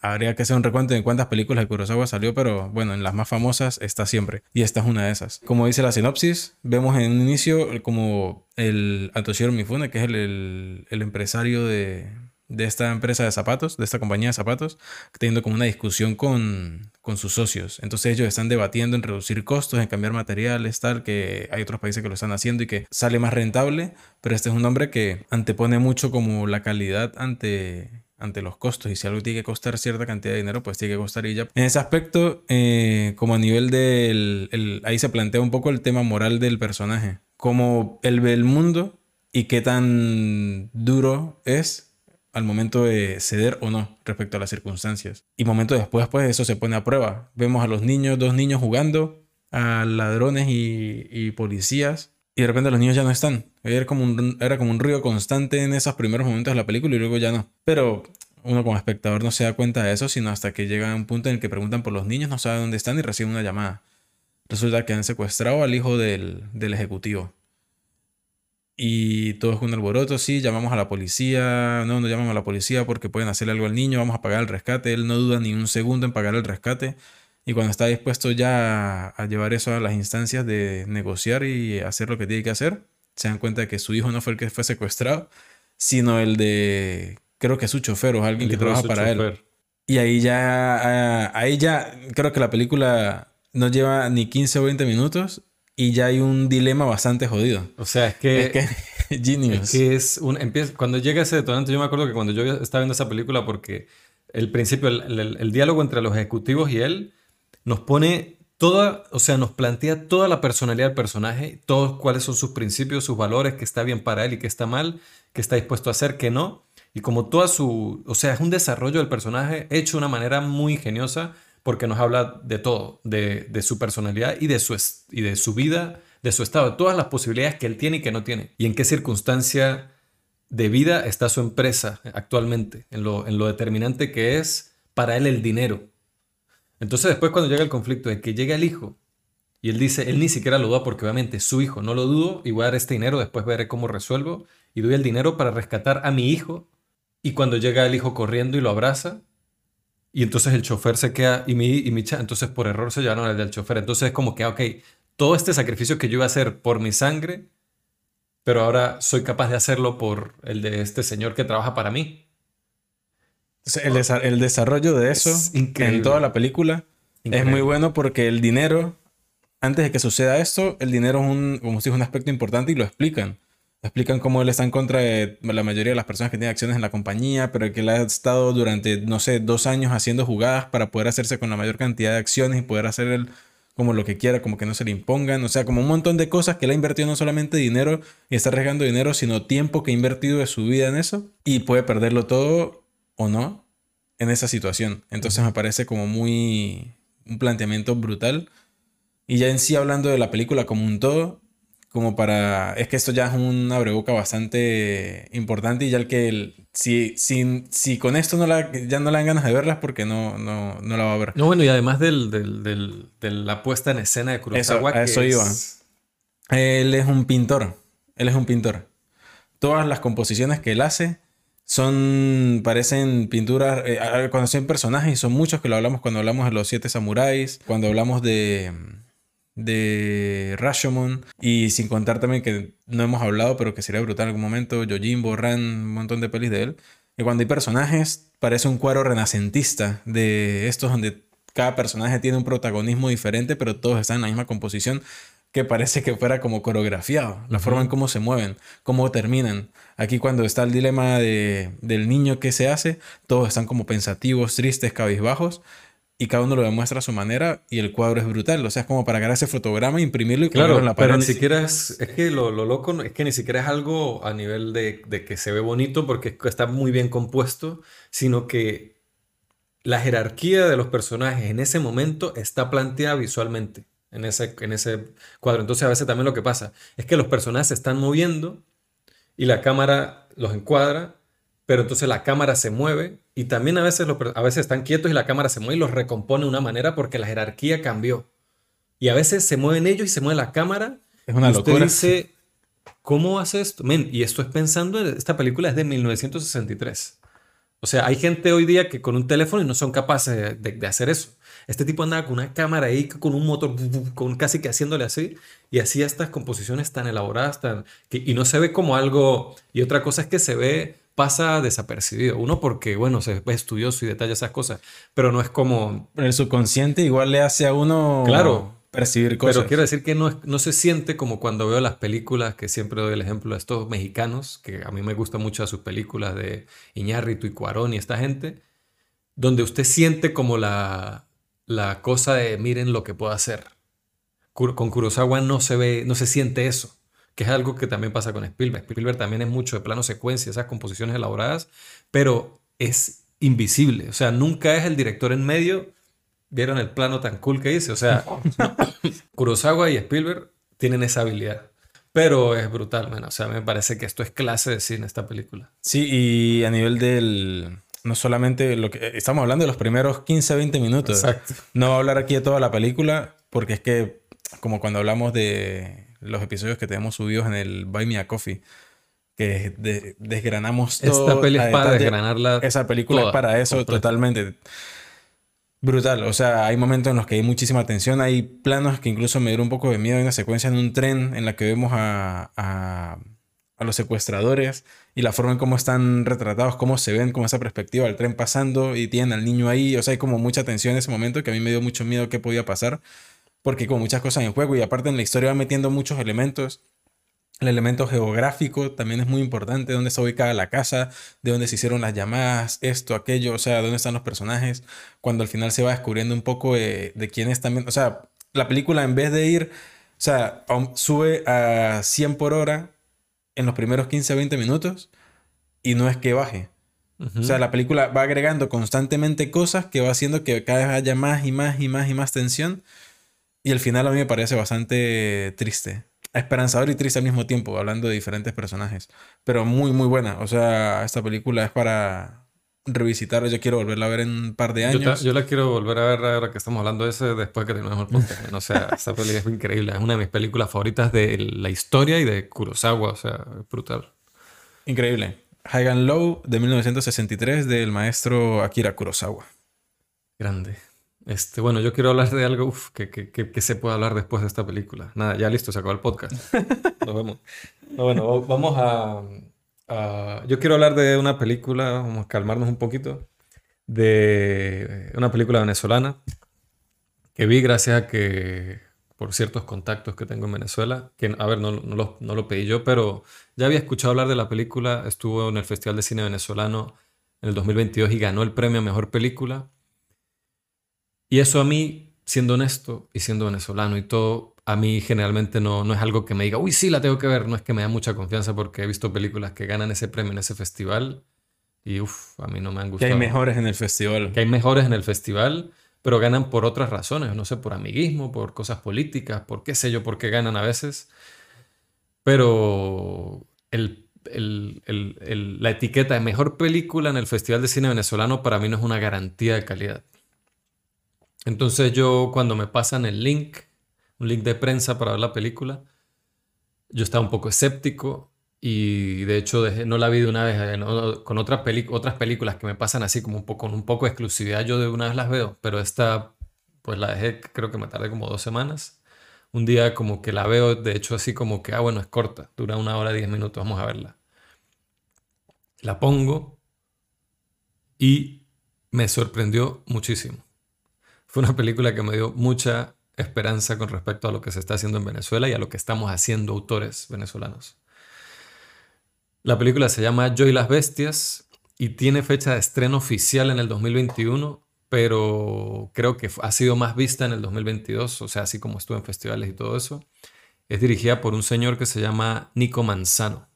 Habría que hacer un recuento de cuántas películas de Kurosawa salió, pero bueno, en las más famosas está siempre. Y esta es una de esas. Como dice la sinopsis, vemos en un inicio como el a Toshiro Mifune, que es el, el- el empresario de, de esta empresa de zapatos, de esta compañía de zapatos, teniendo como una discusión con, con sus socios. Entonces ellos están debatiendo en reducir costos, en cambiar materiales, tal, que hay otros países que lo están haciendo y que sale más rentable, pero este es un hombre que antepone mucho como la calidad ante, ante los costos y si algo tiene que costar cierta cantidad de dinero, pues tiene que costar y ya. En ese aspecto, eh, como a nivel del... el- ahí se plantea un poco el tema moral del personaje, como él ve el mundo y qué tan duro es al momento de ceder o no respecto a las circunstancias. Y momento después, pues eso se pone a prueba. Vemos a los niños, dos niños jugando, a ladrones y policías, y de repente los niños ya no están. Era como, un, era como un constante en esos primeros momentos de la película y luego ya no. Pero uno como espectador no se da cuenta de eso, sino hasta que llega un punto en el que preguntan por los niños, no sabe dónde están y reciben una llamada. Resulta que han secuestrado al hijo del, del ejecutivo. Y todo es un alboroto, sí, llamamos a la policía, no, no llamamos a la policía porque pueden hacerle algo al niño, vamos a pagar el rescate, él no duda ni un segundo en pagar el rescate y cuando está dispuesto ya a, llevar eso a las instancias de negociar y hacer lo que tiene que hacer, se dan cuenta de que su hijo no fue el que fue secuestrado, sino el de, creo que su chofer o alguien El que trabaja para él. chofer. Y ahí ya, ah, ahí ya, creo que la película no lleva ni 15 o 20 minutos y ya hay un dilema bastante jodido. O sea, es que... Es que genius. Es que es un empieza cuando llega ese detonante, yo me acuerdo que cuando yo estaba viendo esa película porque el principio el, el- el diálogo entre los ejecutivos y él nos pone toda, o sea, nos plantea toda la personalidad del personaje, todos cuáles son sus principios, sus valores, que está bien para él y que está mal, que está dispuesto a hacer, que no, y como toda su, o sea, es un desarrollo del personaje hecho de una manera muy ingeniosa porque nos habla de todo, de, su personalidad y de su, y de su vida, de su estado, de todas las posibilidades que él tiene y que no tiene, y en qué circunstancia de vida está su empresa actualmente, en lo, en lo determinante que es para él el dinero. Entonces después cuando llega el conflicto de que llega el hijo y él dice, él ni siquiera lo duda porque obviamente es su hijo, no lo dudo y voy a dar este dinero, después veré cómo resuelvo y doy el dinero para rescatar a mi hijo y cuando llega el hijo corriendo y lo abraza y entonces el chofer se queda y mi, y mi entonces por error se llevaron al del chofer, entonces es como que, ah, ok, todo este sacrificio que yo iba a hacer por mi sangre, pero ahora soy capaz de hacerlo por el de este señor que trabaja para mí. El, desa- el desarrollo de eso Es en toda la película es muy bueno porque el dinero, antes de que suceda esto, el dinero es un, como si es un aspecto importante y lo explican. Explican cómo él está en contra de la mayoría de las personas que tienen acciones en la compañía, pero que él ha estado durante, no sé, dos años haciendo jugadas para poder hacerse con la mayor cantidad de acciones y poder hacer él como lo que quiera, como que no se le impongan, o sea, como un montón de cosas que él ha invertido no solamente dinero y está arriesgando dinero, sino tiempo que ha invertido de su vida en eso y puede perderlo todo o no en esa situación. Entonces me parece como muy un planteamiento brutal. Y ya en sí hablando de la película como un todo, como para... Es que esto ya es una breboca bastante importante y ya el que... El, si, si, si con esto no la, ya no le dan ganas de verlas porque no, no, no la va a ver. No, bueno, y además del, del, del, de la puesta en escena de Kurosawa. Eso, a eso iba. Él es un pintor. Él es un pintor. Todas las composiciones que él hace son, parecen pinturas, eh, cuando son personajes, son muchos que lo hablamos cuando hablamos de los siete samuráis, cuando hablamos de de Rashomon y sin contar también que no hemos hablado pero que sería brutal en algún momento Yojimbo, Ran, un montón de pelis de él. Y cuando hay personajes parece un cuadro renacentista de estos donde cada personaje tiene un protagonismo diferente pero todos están en la misma composición que parece que fuera como coreografiado la forma en cómo se mueven cómo terminan aquí cuando está el dilema de, del niño que se hace todos están como pensativos tristes cabizbajos y cada uno lo demuestra a su manera y el cuadro es brutal. O sea, es como para agarrar ese fotograma, imprimirlo y claro, en la pared. Pero ni siquiera es, es que lo, lo, loco es que ni siquiera es algo a nivel de, de, que se ve bonito porque está muy bien compuesto, sino que la jerarquía de los personajes en ese momento está planteada visualmente en ese, en ese cuadro. Entonces a veces también lo que pasa es que los personajes se están moviendo y la cámara los encuadra pero entonces la cámara se mueve y también a veces, a veces están quietos y la cámara se mueve y los recompone de una manera porque la jerarquía cambió. Y a veces se mueven ellos y se mueve la cámara. Es una y usted locura. dice, ¿cómo hace esto? Men, y esto es pensando, en, esta película es de 1963. O sea, hay gente hoy día que con un teléfono y no son capaces de, de hacer eso. Este tipo andaba con una cámara ahí, con un motor, con casi que haciéndole así, y hacía estas composiciones tan elaboradas, tan, que, y no se ve como algo, y otra cosa es que se ve pasa desapercibido. Uno porque, bueno, se es estudioso y detalla esas cosas, pero no es como... El subconsciente igual le hace a uno... Claro. Percibir cosas. Pero quiero decir que no, no se siente como cuando veo las películas, que siempre doy el ejemplo de estos mexicanos, que a mí me gustan mucho sus películas de Iñárritu y Cuarón y esta gente, donde usted siente como la, la cosa de miren lo que puedo hacer. Con Kurosawa no se ve, no se siente eso que es algo que también pasa con Spielberg. Spielberg también es mucho de plano secuencia, esas composiciones elaboradas, pero es invisible. O sea, nunca es el director en medio. ¿Vieron el plano tan cool que dice? O sea, Kurosawa y Spielberg tienen esa habilidad. Pero es brutal, man. O sea, me parece que esto es clase de cine, esta película. Sí, y a nivel del... No solamente lo que... Estamos hablando de los primeros 15, 20 minutos. Exacto. No voy a hablar aquí de toda la película, porque es que, como cuando hablamos de los episodios que tenemos subidos en el Buy Me a Coffee, que de, desgranamos todo. Esta peli es para desgranarla. Esa película toda, es para eso completa. totalmente. Brutal, o sea, hay momentos en los que hay muchísima tensión, hay planos que incluso me dieron un poco de miedo, hay una secuencia en un tren en la que vemos a, a, a los secuestradores y la forma en cómo están retratados, cómo se ven, como esa perspectiva del tren pasando y tienen al niño ahí, o sea, hay como mucha tensión en ese momento que a mí me dio mucho miedo qué podía pasar porque como muchas cosas en juego y aparte en la historia va metiendo muchos elementos. El elemento geográfico también es muy importante, dónde está ubicada la casa, de dónde se hicieron las llamadas, esto, aquello, o sea, dónde están los personajes, cuando al final se va descubriendo un poco de, de quién es también, o sea, la película en vez de ir, o sea, sube a 100 por hora en los primeros 15 20 minutos y no es que baje. Uh -huh. O sea, la película va agregando constantemente cosas que va haciendo que cada vez haya más y más y más y más tensión. Y el final a mí me parece bastante triste. Esperanzador y triste al mismo tiempo, hablando de diferentes personajes. Pero muy, muy buena. O sea, esta película es para revisitarla. Yo quiero volverla a ver en un par de años. Yo, yo la quiero volver a ver ahora que estamos hablando de ese después que terminemos el podcast. o sea, esta película es increíble. Es una de mis películas favoritas de la historia y de Kurosawa. O sea, es brutal. Increíble. High and Low de 1963 del maestro Akira Kurosawa. Grande. Este, bueno, yo quiero hablar de algo uf, que, que, que, que, se puede hablar después de esta película. Nada, ya listo, se acabó el podcast. Nos vemos. No, bueno, vamos a, a, Yo quiero hablar de una película, vamos a calmarnos un poquito, de una película venezolana que vi gracias a que, por ciertos contactos que tengo en Venezuela, que, a ver, no, no, lo, no lo pedí yo, pero ya había escuchado hablar de la película, estuvo en el Festival de Cine Venezolano en el 2022 y ganó el premio a Mejor Película. Y eso a mí siendo honesto y siendo venezolano y todo, a mí generalmente no, no es algo que me diga, uy, sí, la tengo que ver. No es que me da mucha confianza porque he visto películas que ganan ese premio en ese festival y uff, a mí no me han gustado. Que hay mejores en el festival. Que hay mejores en el festival, pero ganan por otras razones, no sé, por amiguismo, por cosas políticas, por qué sé yo, por qué ganan a veces. Pero el, el, el, la etiqueta de mejor película en el Festival de Cine Venezolano para mí no es una garantía de calidad. Entonces yo cuando me pasan el link, un link de prensa para ver la película, yo estaba un poco escéptico y de hecho no la vi de una vez eh, con otras películas que me pasan así como un poco, con un poco de exclusividad, yo de una vez las veo, pero esta pues la dejé, creo que me tardé como dos semanas. Un día como que la veo, de hecho así como que, ah bueno, es corta, dura una hora, diez minutos, vamos a verla. La pongo y me sorprendió muchísimo. Fue una película que me dio mucha esperanza con respecto a lo que se está haciendo en Venezuela y a lo que estamos haciendo autores venezolanos. La película se llama Yo y las Bestias y tiene fecha de estreno oficial en el 2021, pero creo que ha sido más vista en el 2022, o sea, así como estuvo en festivales y todo eso. Es dirigida por un señor que se llama Nico Manzano.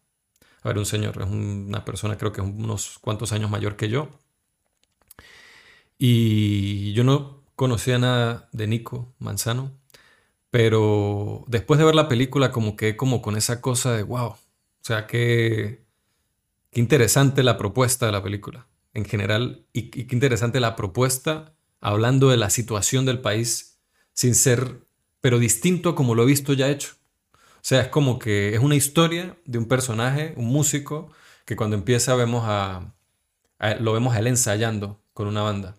A ver, un señor, es una persona creo que es unos cuantos años mayor que yo. Y yo no conocía nada de Nico Manzano, pero después de ver la película como que como con esa cosa de wow, o sea, qué, qué interesante la propuesta de la película en general y, qué interesante la propuesta hablando de la situación del país sin ser, pero distinto como lo he visto ya hecho. O sea, es como que es una historia de un personaje, un músico, que cuando empieza vemos a, lo vemos a él ensayando con una banda.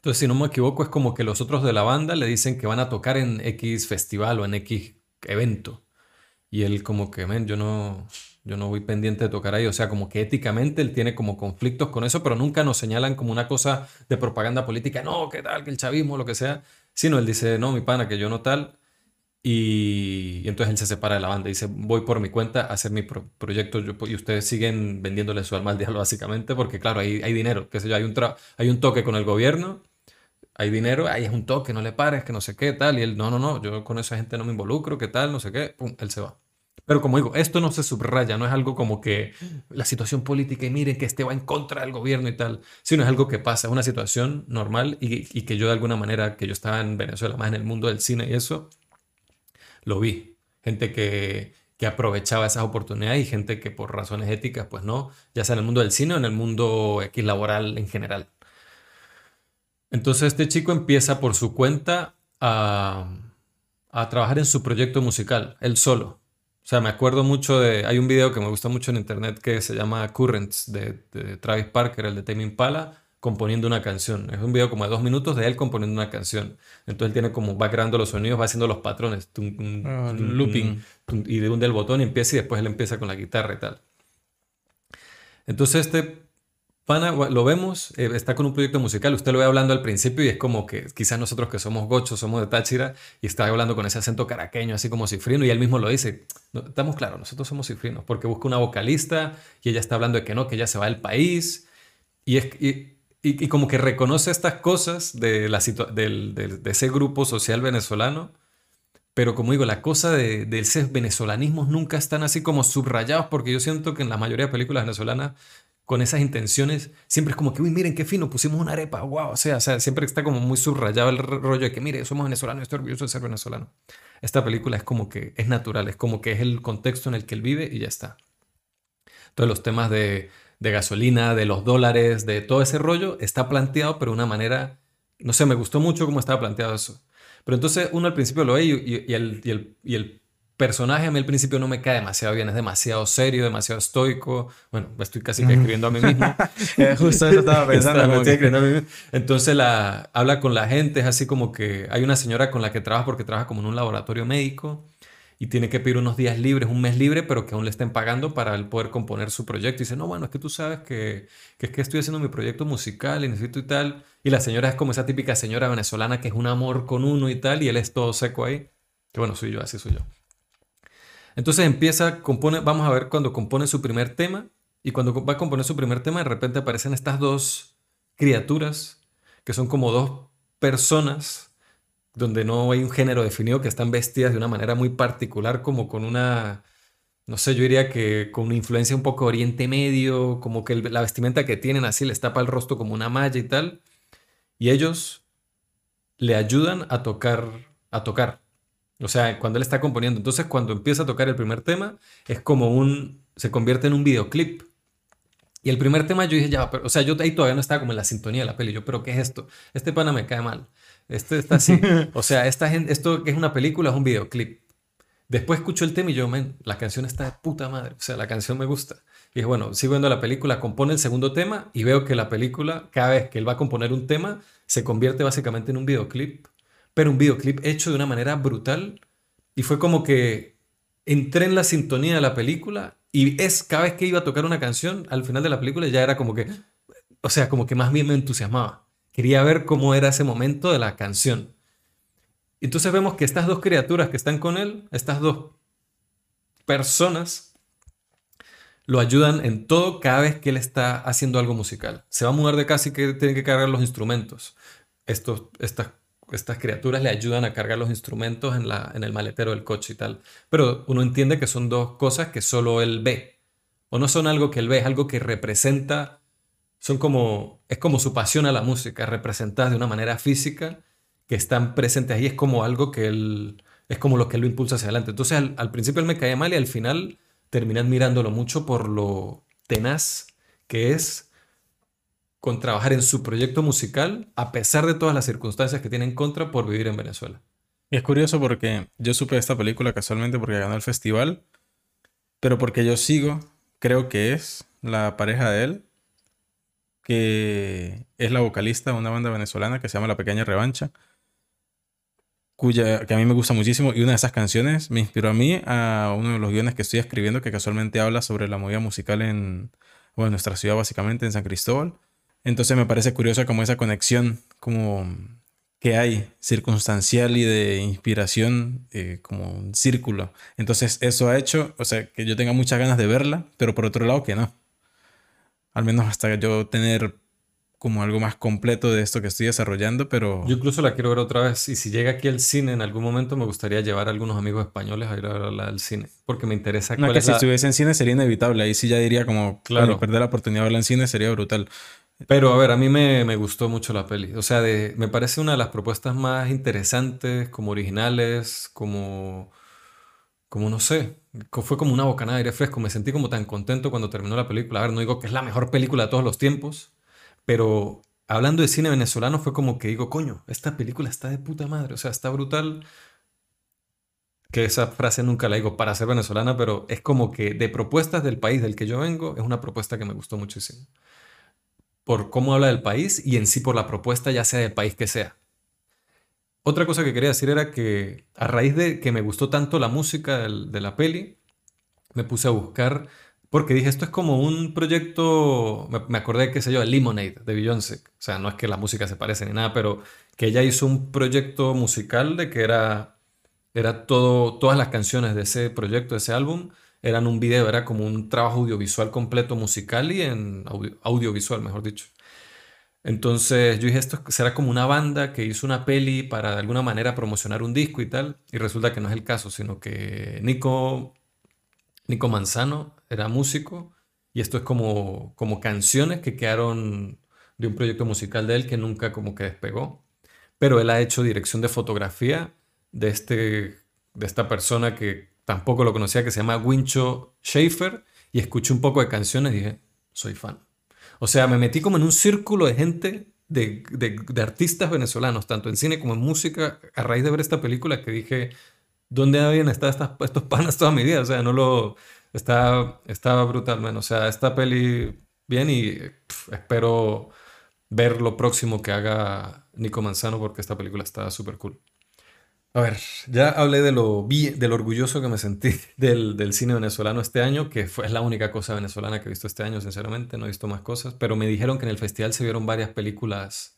Entonces, si no me equivoco, es como que los otros de la banda le dicen que van a tocar en X festival o en X evento. Y él como que, men, yo no, yo no voy pendiente de tocar ahí. O sea, como que éticamente él tiene como conflictos con eso, pero nunca nos señalan como una cosa de propaganda política, no, que tal, que el chavismo, lo que sea. Sino él dice, no, mi pana, que yo no tal. Y, entonces él se separa de la banda y dice, voy por mi cuenta a hacer mi proyecto y ustedes siguen vendiéndole su alma al diablo básicamente porque claro, hay, hay dinero, qué sé yo, hay un, hay un toque con el gobierno, hay dinero, ahí es un toque, no le pares, que no sé qué, tal, y él, no, no, no, yo con esa gente no me involucro, qué tal, no sé qué, pum, él se va. Pero como digo, esto no se subraya, no es algo como que la situación política y miren que este va en contra del gobierno y tal, sino es algo que pasa, es una situación normal y, que yo de alguna manera, que yo estaba en Venezuela, más en el mundo del cine y eso, lo vi. Gente que, que aprovechaba esas oportunidades y gente que por razones éticas, pues no, ya sea en el mundo del cine o en el mundo laboral en general. Entonces este chico empieza por su cuenta a, a trabajar en su proyecto musical, él solo. O sea, me acuerdo mucho de. Hay un video que me gusta mucho en internet que se llama Currents de, Travis Parker, el de Tame Impala, componiendo una canción. Es un video como de dos minutos de él componiendo una canción. Entonces él tiene como, va creando los sonidos, va haciendo los patrones, ah, looping, y de un del botón y empieza y después él empieza con la guitarra y tal. Entonces este Pana, lo vemos, eh, está con un proyecto musical, usted lo ve hablando al principio y es como que quizás nosotros que somos gochos, somos de Táchira, y está hablando con ese acento caraqueño, así como cifrino, y él mismo lo dice, estamos claros, nosotros somos cifrinos, porque busca una vocalista y ella está hablando de que no, que ella se va del país, y, es, y, como que reconoce estas cosas de, la de ese grupo social venezolano, pero como digo, la cosa de, de ese venezolanismo nunca están así como subrayados, porque yo siento que en la mayoría de películas venezolanas con esas intenciones, siempre es como que, uy, miren qué fino, pusimos una arepa, wow, o sea, o siempre está como muy subrayado el rollo de que, mire, somos venezolanos, estoy orgulloso de ser venezolano. Esta película es como que es natural, es como que es el contexto en el que él vive y ya está. Todos los temas de, gasolina, de los dólares, de todo ese rollo, está planteado, pero de una manera, no sé, me gustó mucho cómo estaba planteado eso. Pero entonces uno al principio lo ve y, y, el, y el personaje a mí al principio no me cae demasiado bien, es demasiado serio, demasiado estoico. Bueno, estoy casi que escribiendo a mí mismo. Eh, justo eso estaba pensando. Entonces la, habla con la gente, es así como que hay una señora con la que trabaja porque trabaja como en un laboratorio médico y tiene que pedir unos días libres, un mes libre, pero que aún le estén pagando para él poder componer su proyecto. Y dice, no, bueno, es que tú sabes que, que es que estoy haciendo mi proyecto musical y necesito y tal. Y la señora es como esa típica señora venezolana que es un amor con uno y tal, y él es todo seco ahí. Que bueno, soy yo, así soy yo. Entonces empieza, compone, vamos a ver cuando compone su primer tema, y cuando va a componer su primer tema, de repente aparecen estas dos criaturas, que son como dos personas donde no hay un género definido que están vestidas de una manera muy particular, como con una, no sé, yo diría que con una influencia un poco Oriente Medio, como que la vestimenta que tienen así les tapa el rostro como una malla y tal. Y ellos le ayudan a tocar, a tocar. O sea, cuando él está componiendo. Entonces, cuando empieza a tocar el primer tema, es como un, se convierte en un videoclip. Y el primer tema yo dije, ya, pero, o sea, yo ahí todavía no estaba como en la sintonía de la peli. Yo, pero ¿qué es esto? Este pana me cae mal. Este está así. o sea, esta gente, esto que es una película es un videoclip. Después escucho el tema y yo, men, la canción está de puta madre. O sea, la canción me gusta. Y dije, bueno, sigo viendo la película, compone el segundo tema y veo que la película, cada vez que él va a componer un tema, se convierte básicamente en un videoclip. Pero un videoclip hecho de una manera brutal. Y fue como que entré en la sintonía de la película y es cada vez que iba a tocar una canción, al final de la película ya era como que, o sea, como que más bien me entusiasmaba. Quería ver cómo era ese momento de la canción. Entonces vemos que estas dos criaturas que están con él, estas dos personas, lo ayudan en todo cada vez que él está haciendo algo musical. Se va a mudar de casa y que tiene que cargar los instrumentos. Estos, estas, estas criaturas le ayudan a cargar los instrumentos en, la, en el maletero del coche y tal. Pero uno entiende que son dos cosas que solo él ve. O no son algo que él ve, es algo que representa son como, es como su pasión a la música, representada de una manera física, que están presentes ahí, es como algo que él, es como lo que él lo impulsa hacia adelante. Entonces al, principio él me caía mal y al final terminan mirándolo mucho por lo tenaz que es con trabajar en su proyecto musical, a pesar de todas las circunstancias que tiene en contra por vivir en Venezuela. Es curioso porque yo supe de esta película casualmente porque ganó el festival, pero porque yo sigo, creo que es la pareja de él, que es la vocalista de una banda venezolana que se llama La Pequeña Revancha, cuya, que a mí me gusta muchísimo, y una de esas canciones me inspiró a mí a uno de los guiones que estoy escribiendo que casualmente habla sobre la movida musical en bueno, nuestra ciudad, básicamente en San Cristóbal. Entonces me parece curiosa como esa conexión como que hay circunstancial y de inspiración eh, como un círculo. Entonces eso ha hecho, o sea, que yo tenga muchas ganas de verla, pero por otro lado que no al menos hasta yo tener como algo más completo de esto que estoy desarrollando, pero... Yo incluso la quiero ver otra vez y si llega aquí al cine en algún momento me gustaría llevar a algunos amigos españoles a ir a verla al cine, porque me interesa... No, que si estuviese en cine sería inevitable, ahí sí ya diría como, claro, perder la oportunidad de verla en cine sería brutal. Pero a ver, a mí me, me gustó mucho la peli, o sea, me parece una de las propuestas más interesantes, como originales, como como no sé, fue como una bocanada de aire fresco. Me sentí como tan contento cuando terminó la película. A ver, no digo que es la mejor película de todos los tiempos, pero hablando de cine venezolano fue como que digo, coño, esta película está de puta madre, o sea, está brutal. Que esa frase nunca la digo para ser venezolana, pero es como que de propuestas del país del que yo vengo, es una propuesta que me gustó muchísimo. Por cómo habla del país y en sí por la propuesta, ya sea del país que sea. Otra cosa que quería decir era que a raíz de que me gustó tanto la música de la peli, me puse a buscar, porque dije, esto es como un proyecto, me, acordé, qué sé yo, de Lemonade de Beyoncé. O sea, no es que la música se parece ni nada, pero que ella hizo un proyecto musical de que era, era todo, todas las canciones de ese proyecto, de ese álbum, eran un video, era como un trabajo audiovisual completo musical y en audiovisual, mejor dicho. Entonces yo dije, esto será como una banda que hizo una peli para de alguna manera promocionar un disco y tal, y resulta que no es el caso, sino que Nico, Nico Manzano era músico, y esto es como, como canciones que quedaron de un proyecto musical de él que nunca como que despegó, pero él ha hecho dirección de fotografía de, este, de esta persona que tampoco lo conocía, que se llama Wincho Schaefer, y escuché un poco de canciones y dije, soy fan. O sea, me metí como en un círculo de gente, de, de, artistas venezolanos, tanto en cine como en música, a raíz de ver esta película que dije, ¿dónde habían estado estos panas toda mi vida? O sea, no lo... Estaba, estaba brutal, O sea, esta peli bien y espero ver lo próximo que haga Nico Manzano porque esta película está súper cool. A ver, ya hablé de lo, del orgulloso que me sentí del, del, cine venezolano este año, que fue, la única cosa venezolana que he visto este año, sinceramente, no he visto más cosas, pero me dijeron que en el festival se vieron varias películas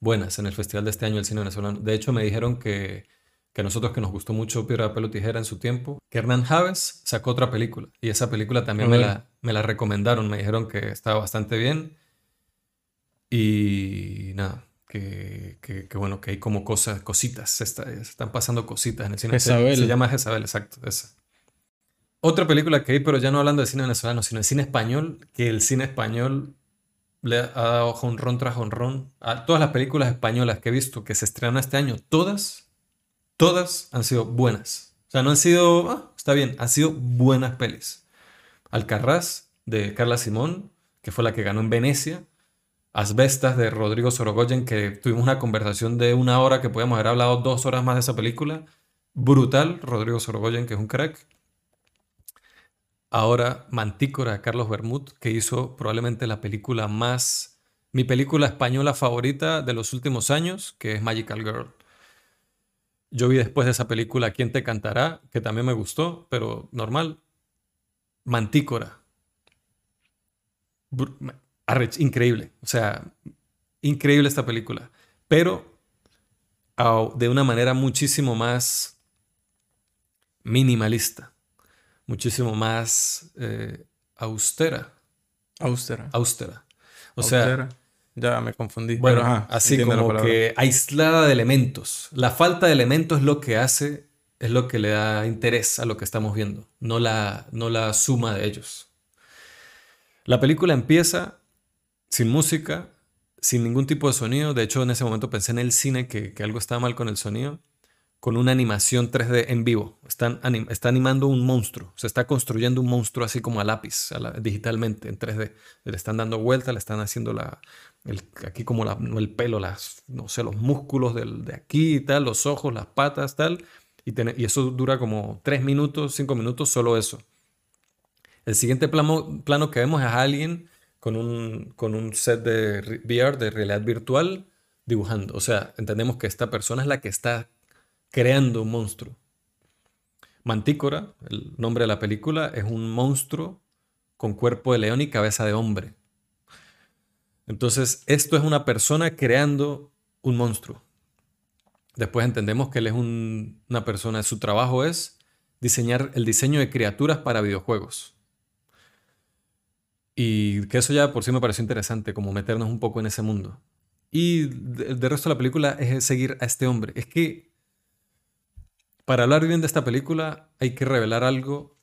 buenas en el festival de este año del cine venezolano. De hecho, me dijeron que, que a nosotros que nos gustó mucho Piedra, Pelo, Tijera en su tiempo, que Hernán Javes sacó otra película, y esa película también me la, me la recomendaron, me dijeron que estaba bastante bien, y nada, que, que, bueno, que hay como cosas, cositas, se, están pasando cositas en el cine. Jezabel. Se, llama Jezabel, exacto, esa. Otra película que hay, pero ya no hablando de cine venezolano, sino de cine español, que el cine español le ha dado honrón tras honrón a todas las películas españolas que he visto que se estrenan este año, todas, todas han sido buenas. O sea, no han sido, ah, está bien, han sido buenas pelis. Alcarrás, de Carla Simón, que fue la que ganó en Venecia. Asbestas, de Rodrigo Sorogoyen, que tuvimos una conversación de una hora que podíamos haber hablado dos horas más de esa película. Brutal, Rodrigo Sorogoyen, que es un crack. Ahora Mantícora, Carlos Bermud, que hizo probablemente la película más, mi película española favorita de los últimos años, que es Magical Girl. Yo vi después de esa película Quién te cantará, que también me gustó, pero normal. Mantícora. Increíble, o sea, increíble esta película, pero de una manera muchísimo más minimalista muchísimo más eh, austera. Austera. Austera. O sea, ya me confundí. Bueno, así como que aislada de elementos. La falta de elementos es lo que hace, es lo que le da interés a lo que estamos viendo, no la, no la suma de ellos. La película empieza sin música, sin ningún tipo de sonido. De hecho, en ese momento pensé en el cine que, algo estaba mal con el sonido con una animación 3D en vivo. Está animando un monstruo. Se está construyendo un monstruo así como a lápiz, digitalmente, en 3D. Le están dando vuelta, le están haciendo la, aquí como el pelo, las, no sé, los músculos de aquí y tal, los ojos, las patas, tal. Y, y eso dura como 3 minutos, 5 minutos, solo eso. El siguiente plano, plano que vemos es a alguien con un, con un set de VR, de realidad virtual, dibujando. O sea, entendemos que esta persona es la que está creando un monstruo. Mantícora, el nombre de la película, es un monstruo con cuerpo de león y cabeza de hombre. Entonces, esto es una persona creando un monstruo. Después entendemos que él es una persona, su trabajo es diseñar el diseño de criaturas para videojuegos. Y que eso ya por sí me pareció interesante, como meternos un poco en ese mundo. Y el resto de la película es seguir a este hombre. Es que para hablar bien de esta película hay que revelar algo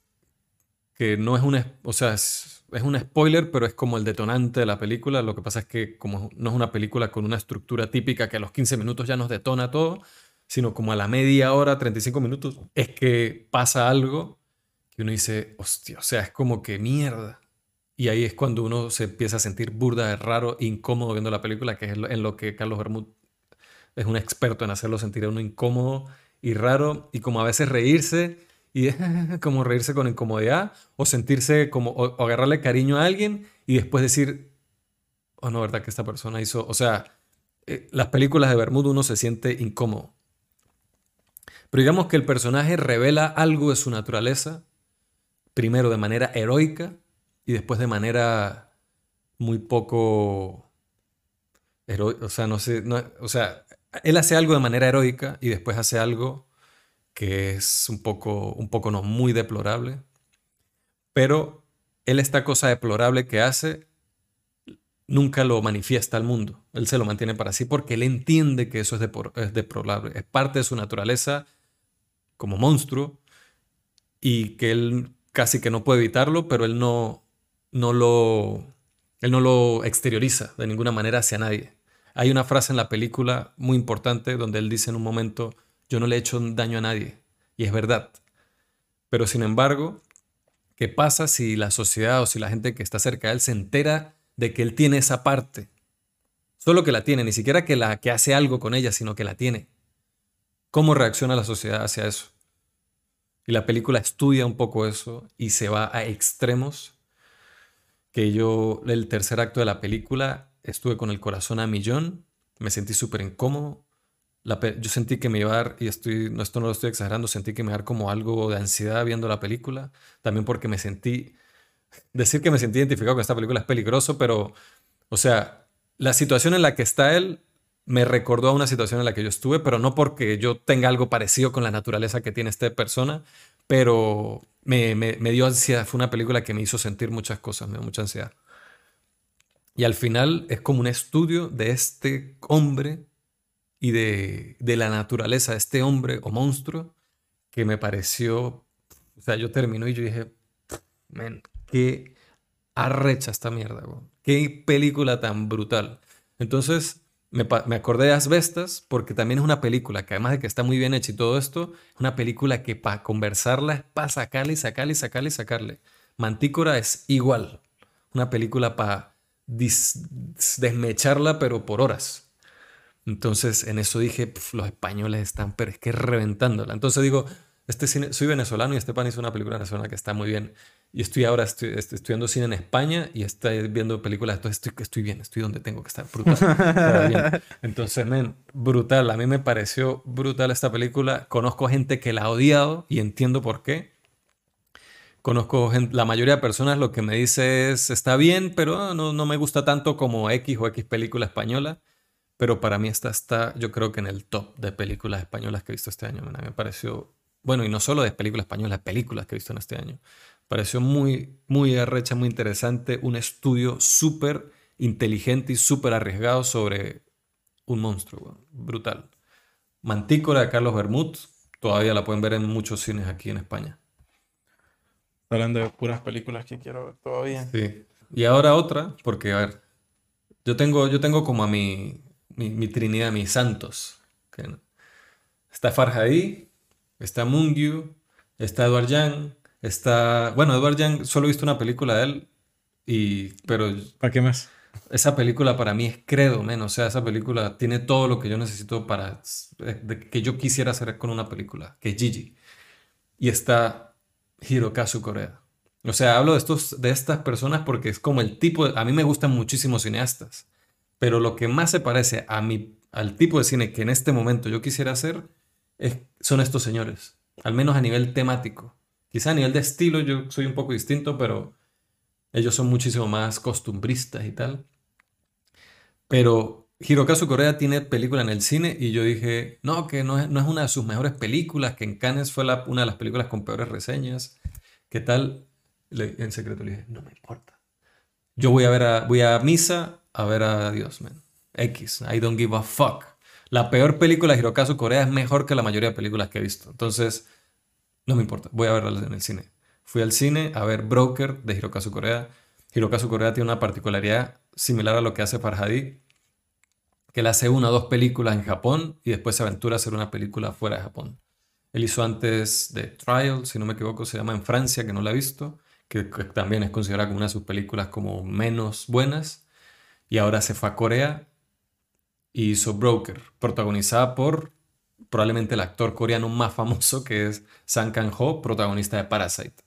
que no es un, o sea, es, un spoiler, pero es como el detonante de la película. Lo que pasa es que como no es una película con una estructura típica que a los 15 minutos ya nos detona todo, sino como a la media hora, 35 minutos, es que pasa algo que uno dice, hostia, o sea, es como que mierda. Y ahí es cuando uno se empieza a sentir burda raro, incómodo viendo la película, que es en lo que Carlos Bermud es un experto en hacerlo sentir a uno incómodo y raro y como a veces reírse y como reírse con incomodidad o sentirse como o, agarrarle cariño a alguien y después decir, oh no, ¿verdad que esta persona hizo? O sea, eh, las películas de Bermuda uno se siente incómodo. Pero digamos que el personaje revela algo de su naturaleza, primero de manera heroica y después de manera muy poco o sea, no sé, o sea, él hace algo de manera heroica y después hace algo que es un poco, un poco no muy deplorable. Pero él esta cosa deplorable que hace nunca lo manifiesta al mundo. Él se lo mantiene para sí porque él entiende que eso es, es deplorable. Es parte de su naturaleza como monstruo y que él casi que no puede evitarlo, pero él no, no lo, él no lo exterioriza de ninguna manera hacia nadie. Hay una frase en la película muy importante donde él dice en un momento, yo no le he hecho daño a nadie. Y es verdad. Pero sin embargo, ¿qué pasa si la sociedad o si la gente que está cerca de él se entera de que él tiene esa parte? Solo que la tiene, ni siquiera que, la, que hace algo con ella, sino que la tiene. ¿Cómo reacciona la sociedad hacia eso? Y la película estudia un poco eso y se va a extremos que yo, el tercer acto de la película, estuve con el corazón a millón, me sentí súper incómodo. yo sentí que me iba a dar, y estoy, esto no lo estoy exagerando, sentí que me iba a dar como algo de ansiedad viendo la película. También porque me sentí, decir que me sentí identificado con esta película es peligroso, pero, o sea, la situación en la que está él me recordó a una situación en la que yo estuve, pero no porque yo tenga algo parecido con la naturaleza que tiene esta persona, pero me, me dio ansiedad. Fue una película que me hizo sentir muchas cosas, me dio mucha ansiedad. Y al final es como un estudio de este hombre y de, de la naturaleza de este hombre o monstruo que me pareció, o sea, yo termino y yo dije, man, qué arrecha esta mierda, qué película tan brutal. Entonces me, acordé de Asbestas porque también es una película que además de que está muy bien hecha y todo esto, es una película que para conversarla es para sacarle y sacarle y sacarle y sacarle. Mantícora es igual, una película para desmecharla pero por horas. Entonces en eso dije, los españoles están, pero es que reventándola. Entonces digo, este cine, soy venezolano y este pan hizo una película venezolana que está muy bien. Y estoy ahora estoy, estudiando cine en España y estoy viendo películas, entonces estoy, estoy bien, estoy donde tengo que estar, brutal. Entonces, men, brutal, a mí me pareció brutal esta película. Conozco gente que la ha odiado y entiendo por qué. Conozco gente, la mayoría de personas lo que me dice es, está bien, pero no, no me gusta tanto como X o X película española pero para mí esta está, yo creo que en el top de películas españolas que he visto este año. Me pareció, bueno, y no solo de películas españolas, películas que he visto en este año. Pareció muy, muy arrecha, muy interesante, un estudio súper inteligente y súper arriesgado sobre un monstruo, brutal. Mantícora de Carlos Bermud, todavía la pueden ver en muchos cines aquí en España. Hablando de puras películas que quiero ver todavía. Sí. Y ahora otra, porque a ver, yo tengo, yo tengo como a mi, mi, trinidad, mis santos. Está Farhadi, está Mungyu, está Edward Yang, está... Bueno, Edward Yang, solo he visto una película de él, y, pero... ¿Para qué más? Esa película para mí es credo, menos. O sea, esa película tiene todo lo que yo necesito para... que yo quisiera hacer con una película, que es Gigi. Y está Hirokazu Korea. O sea, hablo de, estos, de estas personas porque es como el tipo... a mí me gustan muchísimos cineastas. Pero lo que más se parece a mi, al tipo de cine que en este momento yo quisiera hacer es, son estos señores, al menos a nivel temático. Quizá a nivel de estilo yo soy un poco distinto, pero ellos son muchísimo más costumbristas y tal. Pero Hirokazu Korea tiene película en el cine y yo dije, no, que no es, no es una de sus mejores películas, que en Cannes fue la, una de las películas con peores reseñas. ¿Qué tal? en secreto le dije, no me importa. Yo voy a ver a, voy a misa a ver a Dios, man. X, I don't give a fuck. La peor película de Hirokazu Korea es mejor que la mayoría de películas que he visto. Entonces, no me importa, voy a verla en el cine. Fui al cine a ver Broker de Hirokazu Korea. Hirokazu Korea tiene una particularidad similar a lo que hace Farhadi, que él hace una o dos películas en Japón y después se aventura a hacer una película fuera de Japón. Él hizo antes de Trial, si no me equivoco, se llama En Francia, que no la he visto, que, que también es considerada como una de sus películas como menos buenas y ahora se fue a Corea y hizo Broker, protagonizada por probablemente el actor coreano más famoso que es Sang Kang-ho, protagonista de Parasite.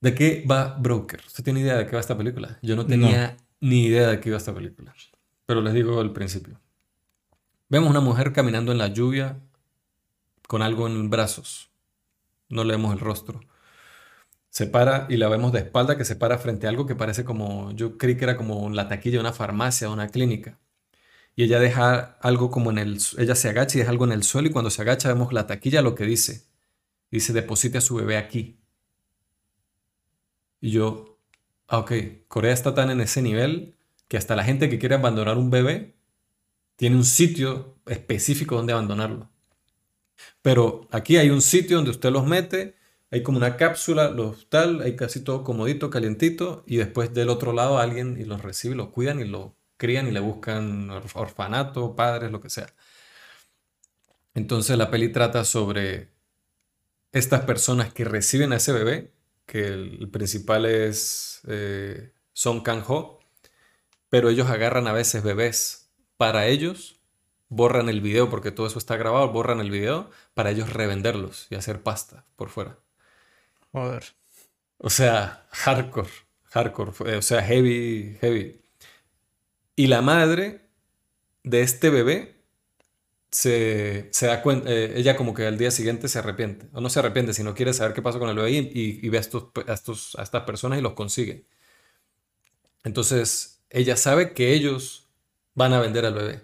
¿De qué va Broker? ¿Usted tiene idea de qué va esta película? Yo no tenía ni idea de qué iba esta película, pero les digo al principio. Vemos una mujer caminando en la lluvia con algo en brazos. No leemos el rostro se para y la vemos de espalda que se para frente a algo que parece como, yo creí que era como la taquilla de una farmacia, de una clínica. Y ella deja algo como en el, ella se agacha y deja algo en el suelo y cuando se agacha vemos la taquilla lo que dice. Dice, deposite a su bebé aquí. Y yo, ah, ok, Corea está tan en ese nivel que hasta la gente que quiere abandonar un bebé tiene un sitio específico donde abandonarlo. Pero aquí hay un sitio donde usted los mete hay como una cápsula, los tal, hay casi todo comodito, calientito, y después del otro lado alguien y los recibe, los cuidan y lo crían y le buscan orfanato, padres, lo que sea. Entonces la peli trata sobre estas personas que reciben a ese bebé, que el, principal es eh, Song Kang-ho, pero ellos agarran a veces bebés para ellos, borran el video porque todo eso está grabado, borran el video para ellos revenderlos y hacer pasta por fuera. O sea, hardcore, hardcore, o sea, heavy, heavy. Y la madre de este bebé se, da cuenta, eh, ella como que al día siguiente se arrepiente, o no se arrepiente, sino quiere saber qué pasó con el bebé y, ve a, estos, a, a estas personas y los consigue. Entonces, ella sabe que ellos van a vender al bebé.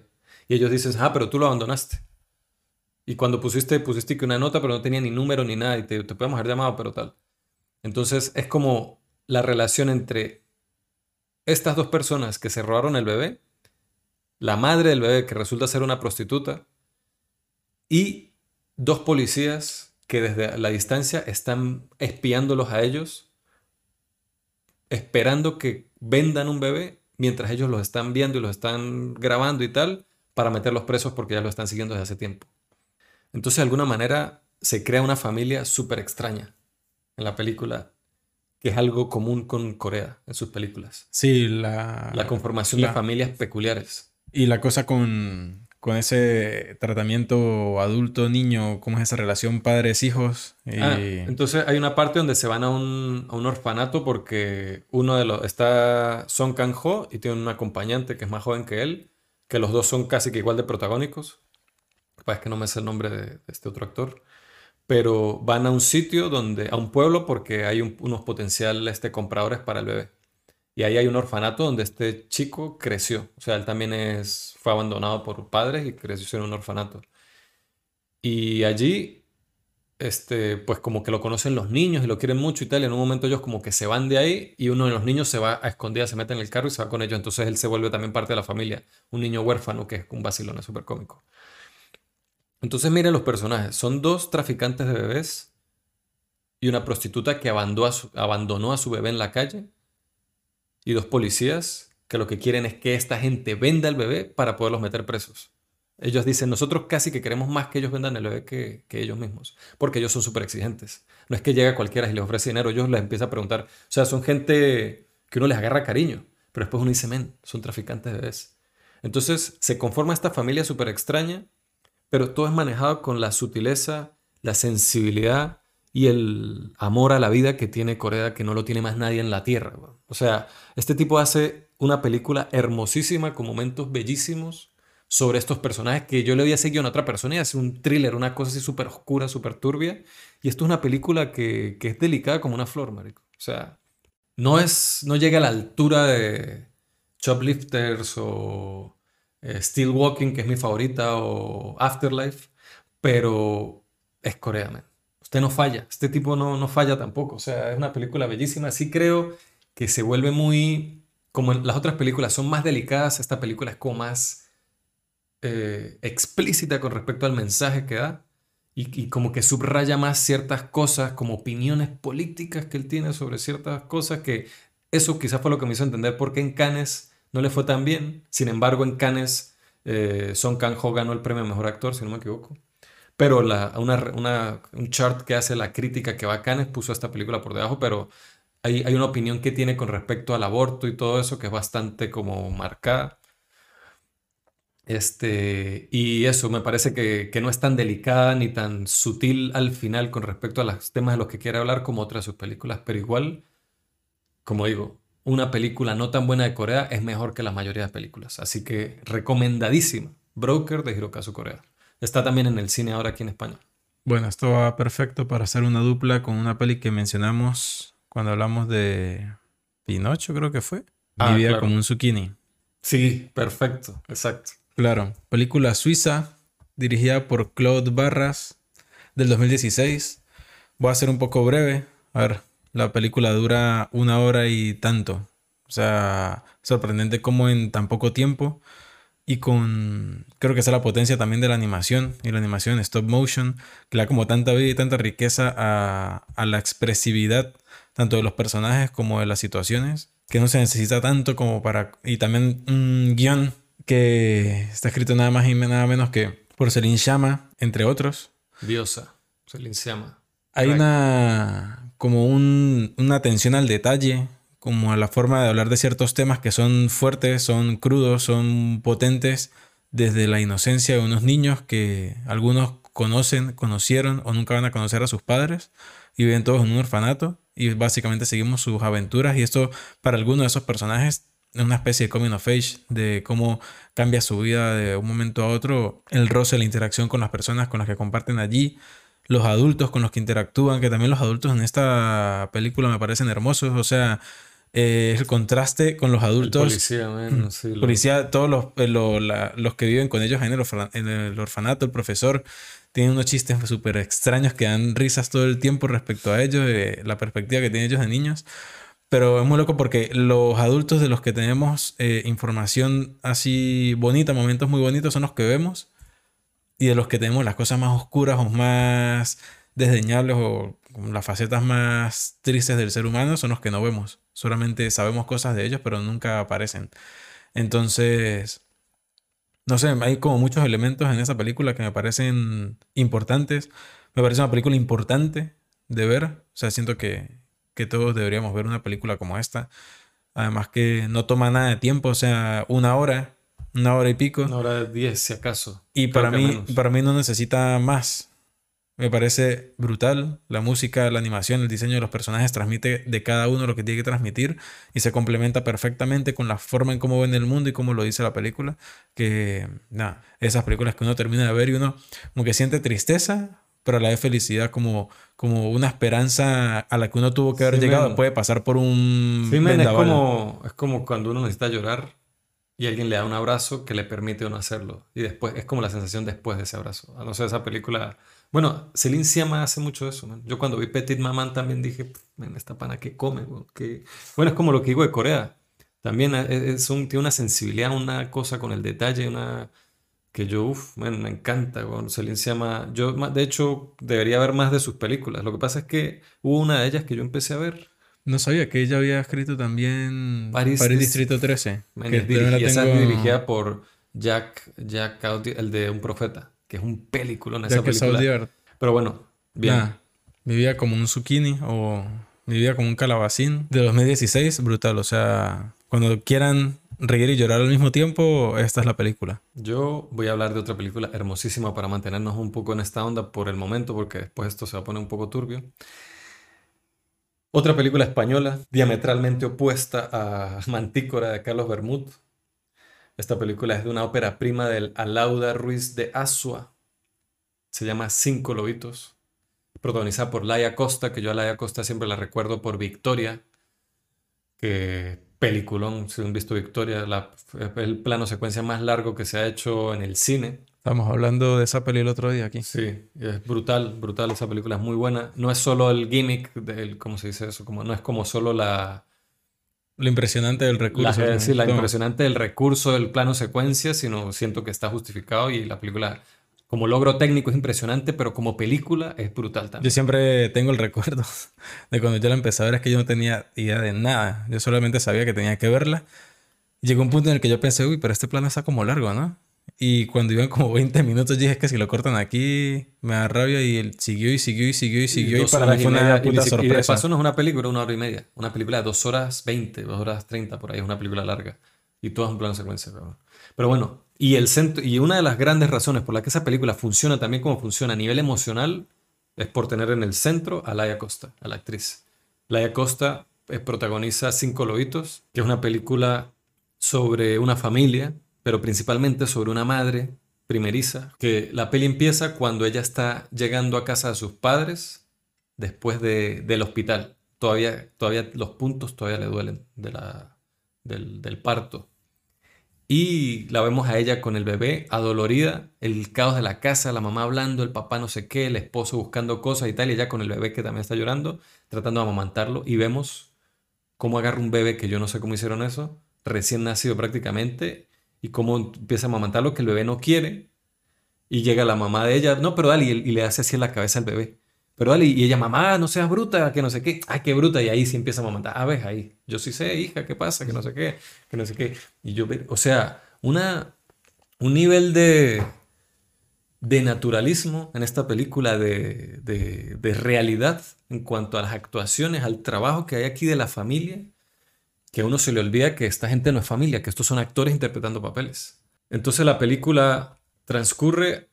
Y ellos dicen, ah, pero tú lo abandonaste. Y cuando pusiste, pusiste que una nota, pero no tenía ni número ni nada, y te, te podemos haber llamado, pero tal. Entonces es como la relación entre estas dos personas que se robaron el bebé, la madre del bebé que resulta ser una prostituta y dos policías que desde la distancia están espiándolos a ellos, esperando que vendan un bebé mientras ellos los están viendo y los están grabando y tal, para meterlos presos porque ya lo están siguiendo desde hace tiempo. Entonces, de alguna manera, se crea una familia súper extraña en la película, que es algo común con Corea en sus películas. Sí, la... La conformación de familias peculiares. Y la cosa con, con ese tratamiento adulto-niño, cómo es esa relación padres-hijos. Ah, entonces hay una parte donde se van a un, a un, orfanato porque uno de los está Song Kang-ho y tiene un acompañante que es más joven que él, que los dos son casi que igual de protagónicos. Es que no me sé el nombre de este otro actor pero van a un sitio donde, a un pueblo porque hay unos potenciales este, compradores para el bebé. Y ahí hay un orfanato donde este chico creció. O sea, él también es, fue abandonado por padres y creció en un orfanato. Y allí, este, pues como que lo conocen los niños y lo quieren mucho y tal. Y en un momento ellos como que se van de ahí y uno de los niños se va a escondidas, se mete en el carro y se va con ellos. Entonces él se vuelve también parte de la familia. Un niño huérfano que es un vacilón, es súper cómico. Entonces miren los personajes. Son dos traficantes de bebés y una prostituta que abandonó a, su, bebé en la calle y dos policías que lo que quieren es que esta gente venda el bebé para poderlos meter presos. Ellos dicen, nosotros casi que queremos más que ellos vendan el bebé que, ellos mismos, porque ellos son súper exigentes. No es que llega cualquiera y les ofrece dinero, ellos les empiezan a preguntar. O sea, son gente que uno les agarra cariño, pero después uno dice, men, son traficantes de bebés. Entonces se conforma esta familia súper extraña pero todo es manejado con la sutileza, la sensibilidad y el amor a la vida que tiene Corea, que no lo tiene más nadie en la tierra. O sea, este tipo hace una película hermosísima con momentos bellísimos sobre estos personajes que yo le había seguido a otra persona y hace un thriller, una cosa así súper oscura, súper turbia. Y esto es una película que, que, es delicada como una flor, marico. O sea, no, es, no llega a la altura de Choplifters o Still Walking, que es mi favorita, o Afterlife, pero es Corea, Usted no falla, este tipo no, no falla tampoco, o sea, es una película bellísima, sí creo que se vuelve muy, como las otras películas son más delicadas, esta película es como más eh, explícita con respecto al mensaje que da. Y, y, como que subraya más ciertas cosas, como opiniones políticas que él tiene sobre ciertas cosas, que eso quizás fue lo que me hizo entender por qué en Cannes no le fue tan bien. Sin embargo, en Cannes, eh, Song Kang-ho ganó el premio a Mejor Actor, si no me equivoco. Pero un chart que hace la crítica que va a Cannes puso esta película por debajo, pero hay, una opinión que tiene con respecto al aborto y todo eso que es bastante como marcada. Este, y eso me parece que, que, no es tan delicada ni tan sutil al final con respecto a los temas de los que quiere hablar como otras de sus películas, pero igual, como digo, una película no tan buena de Corea es mejor que la mayoría de películas. Así que recomendadísima. Broker de Hirokazu Corea. Está también en el cine ahora aquí en España. Bueno, esto va perfecto para hacer una dupla con una peli que mencionamos cuando hablamos de Pinocho, creo que fue. Ah, vida como un zucchini. Sí, perfecto, exacto. Claro, película suiza dirigida por Claude Barras del 2016. Voy a ser un poco breve. A ver, la película dura una hora y tanto. O sea, sorprendente cómo en tan poco tiempo y con, creo que esa es la potencia también de la animación y la animación stop motion, que le da como tanta vida y tanta riqueza a, a la expresividad tanto de los personajes como de las situaciones, que no se necesita tanto como para... Y también un guion que está escrito nada más y nada menos que por Celine Chama, entre otros. Diosa, Celine Chama. Hay una como una atención al detalle, como a la forma de hablar de ciertos temas que son fuertes, son crudos, son potentes, desde la inocencia de unos niños que algunos conocen, conocieron o nunca van a conocer a sus padres y viven todos en un orfanato y básicamente seguimos sus aventuras y esto para algunos de esos personajes es una especie de coming of age de cómo cambia su vida de un momento a otro, el roce, la interacción con las personas con las que comparten allí, los adultos con los que interactúan, que también los adultos en esta película me parecen hermosos, o sea, eh, el contraste con los adultos. policía, menos, sí, policía, todos los, eh, los que viven con ellos en el, en el orfanato, el profesor, tienen unos chistes súper extraños que dan risas todo el tiempo respecto a ellos, la perspectiva que tienen ellos de niños. Pero es muy loco porque los adultos de los que tenemos eh, información así bonita, momentos muy bonitos, son los que vemos. Y de los que tenemos las cosas más oscuras o más desdeñables o las facetas más tristes del ser humano son los que no vemos. Solamente sabemos cosas de ellos, pero nunca aparecen. Entonces, no sé, hay como muchos elementos en esa película que me parecen importantes. Me parece una película importante de ver. O sea, siento que, que todos deberíamos ver una película como esta. Además que no toma nada de tiempo, o sea, una hora, una hora y pico. Una hora de diez, si acaso. Y para mí, para mí no necesita más. Me parece brutal. La música, la animación, el diseño de los personajes transmite de cada uno lo que tiene que transmitir y se complementa perfectamente con la forma en cómo ven el mundo y cómo lo dice la película. Que, nada, esas películas que uno termina de ver y uno como que siente tristeza, pero a la vez felicidad como, como una esperanza a la que uno tuvo que haber llegado. Puede pasar por un... Sí, es, como, es como cuando uno necesita llorar y alguien le da un abrazo que le permite uno hacerlo. Y después, es como la sensación después de ese abrazo. A no ser esa película... Bueno, Celine Siama hace mucho eso. Yo cuando vi Petit Maman también dije, esta pana que come. Bueno, es como lo que digo de Corea. También es un, tiene una sensibilidad, una cosa con el detalle, una que yo, uff, me encanta, bueno, Celine se llama, yo de hecho debería ver más de sus películas, lo que pasa es que hubo una de ellas que yo empecé a ver. No sabía que ella había escrito también París, Distrito 13. que dirigida, dirigida por Jack, Jack el de Un Profeta, que es un película en esa película. Pero bueno, bien. vivía como un zucchini o vivía como un calabacín de 2016, brutal, o sea, cuando quieran reír y llorar al mismo tiempo, esta es la película. Yo voy a hablar de otra película hermosísima para mantenernos un poco en esta onda por el momento, porque después esto se va a poner un poco turbio. Otra película española, diametralmente opuesta a Mantícora de Carlos Bermud. Esta película es de una ópera prima del Alauda Ruiz de Asua. Se llama Cinco Lobitos. Protagonizada por Laia Costa, que yo a Laia Costa siempre la recuerdo por Victoria, que peliculón, si han visto Victoria, el plano secuencia más largo que se ha hecho en el cine. Estamos hablando de esa peli el otro día aquí. Sí, es brutal, brutal, esa película es muy buena. No es solo el gimmick, del, ¿cómo se dice eso? Como, no es como solo la... Lo impresionante del recurso. La, sí, la impresionante del recurso del plano secuencia, sino siento que está justificado y la película como logro técnico es impresionante, pero como película es brutal también. Yo siempre tengo el recuerdo de cuando yo la empecé a ver, es que yo no tenía idea de nada. Yo solamente sabía que tenía que verla. Llegó un punto en el que yo pensé, uy, pero este plano está como largo, ¿no? Y cuando iban como 20 minutos dije, es que si lo cortan aquí, me da rabia. Y él siguió y siguió y siguió y siguió. Y, para mí fue una puta sorpresa. Y de paso no es una película, una hora y media. Una película de 2 horas 20, 2 horas 30 por ahí. Es una película larga. Y todo es un plano secuencia. pero bueno, y, el centro, y una de las grandes razones por la que esa película funciona también como funciona a nivel emocional es por tener en el centro a Laia Costa, a la actriz. Laia Costa eh, protagoniza Cinco Lobitos, que es una película sobre una familia, pero principalmente sobre una madre primeriza, que la peli empieza cuando ella está llegando a casa de sus padres después de, del hospital. Todavía, todavía los puntos todavía le duelen de la, del, del parto. Y la vemos a ella con el bebé, adolorida, el caos de la casa, la mamá hablando, el papá no sé qué, el esposo buscando cosas y tal, y ella con el bebé que también está llorando, tratando de amamantarlo. Y vemos cómo agarra un bebé, que yo no sé cómo hicieron eso, recién nacido prácticamente, y cómo empieza a amamantarlo, que el bebé no quiere. Y llega la mamá de ella, no, pero dale, y, le hace así en la cabeza al bebé. Pero dale, y ella, mamá, no seas bruta, que no sé qué. Ay, qué bruta. Y ahí sí empieza a amamantar. Ah, ves, ahí. Yo sí sé, hija, ¿qué pasa? Que no sé qué, que no sé qué. Y yo, o sea, una, un nivel de, de naturalismo en esta película, de, de, realidad en cuanto a las actuaciones, al trabajo que hay aquí de la familia, que uno se le olvida que esta gente no es familia, que estos son actores interpretando papeles. Entonces la película transcurre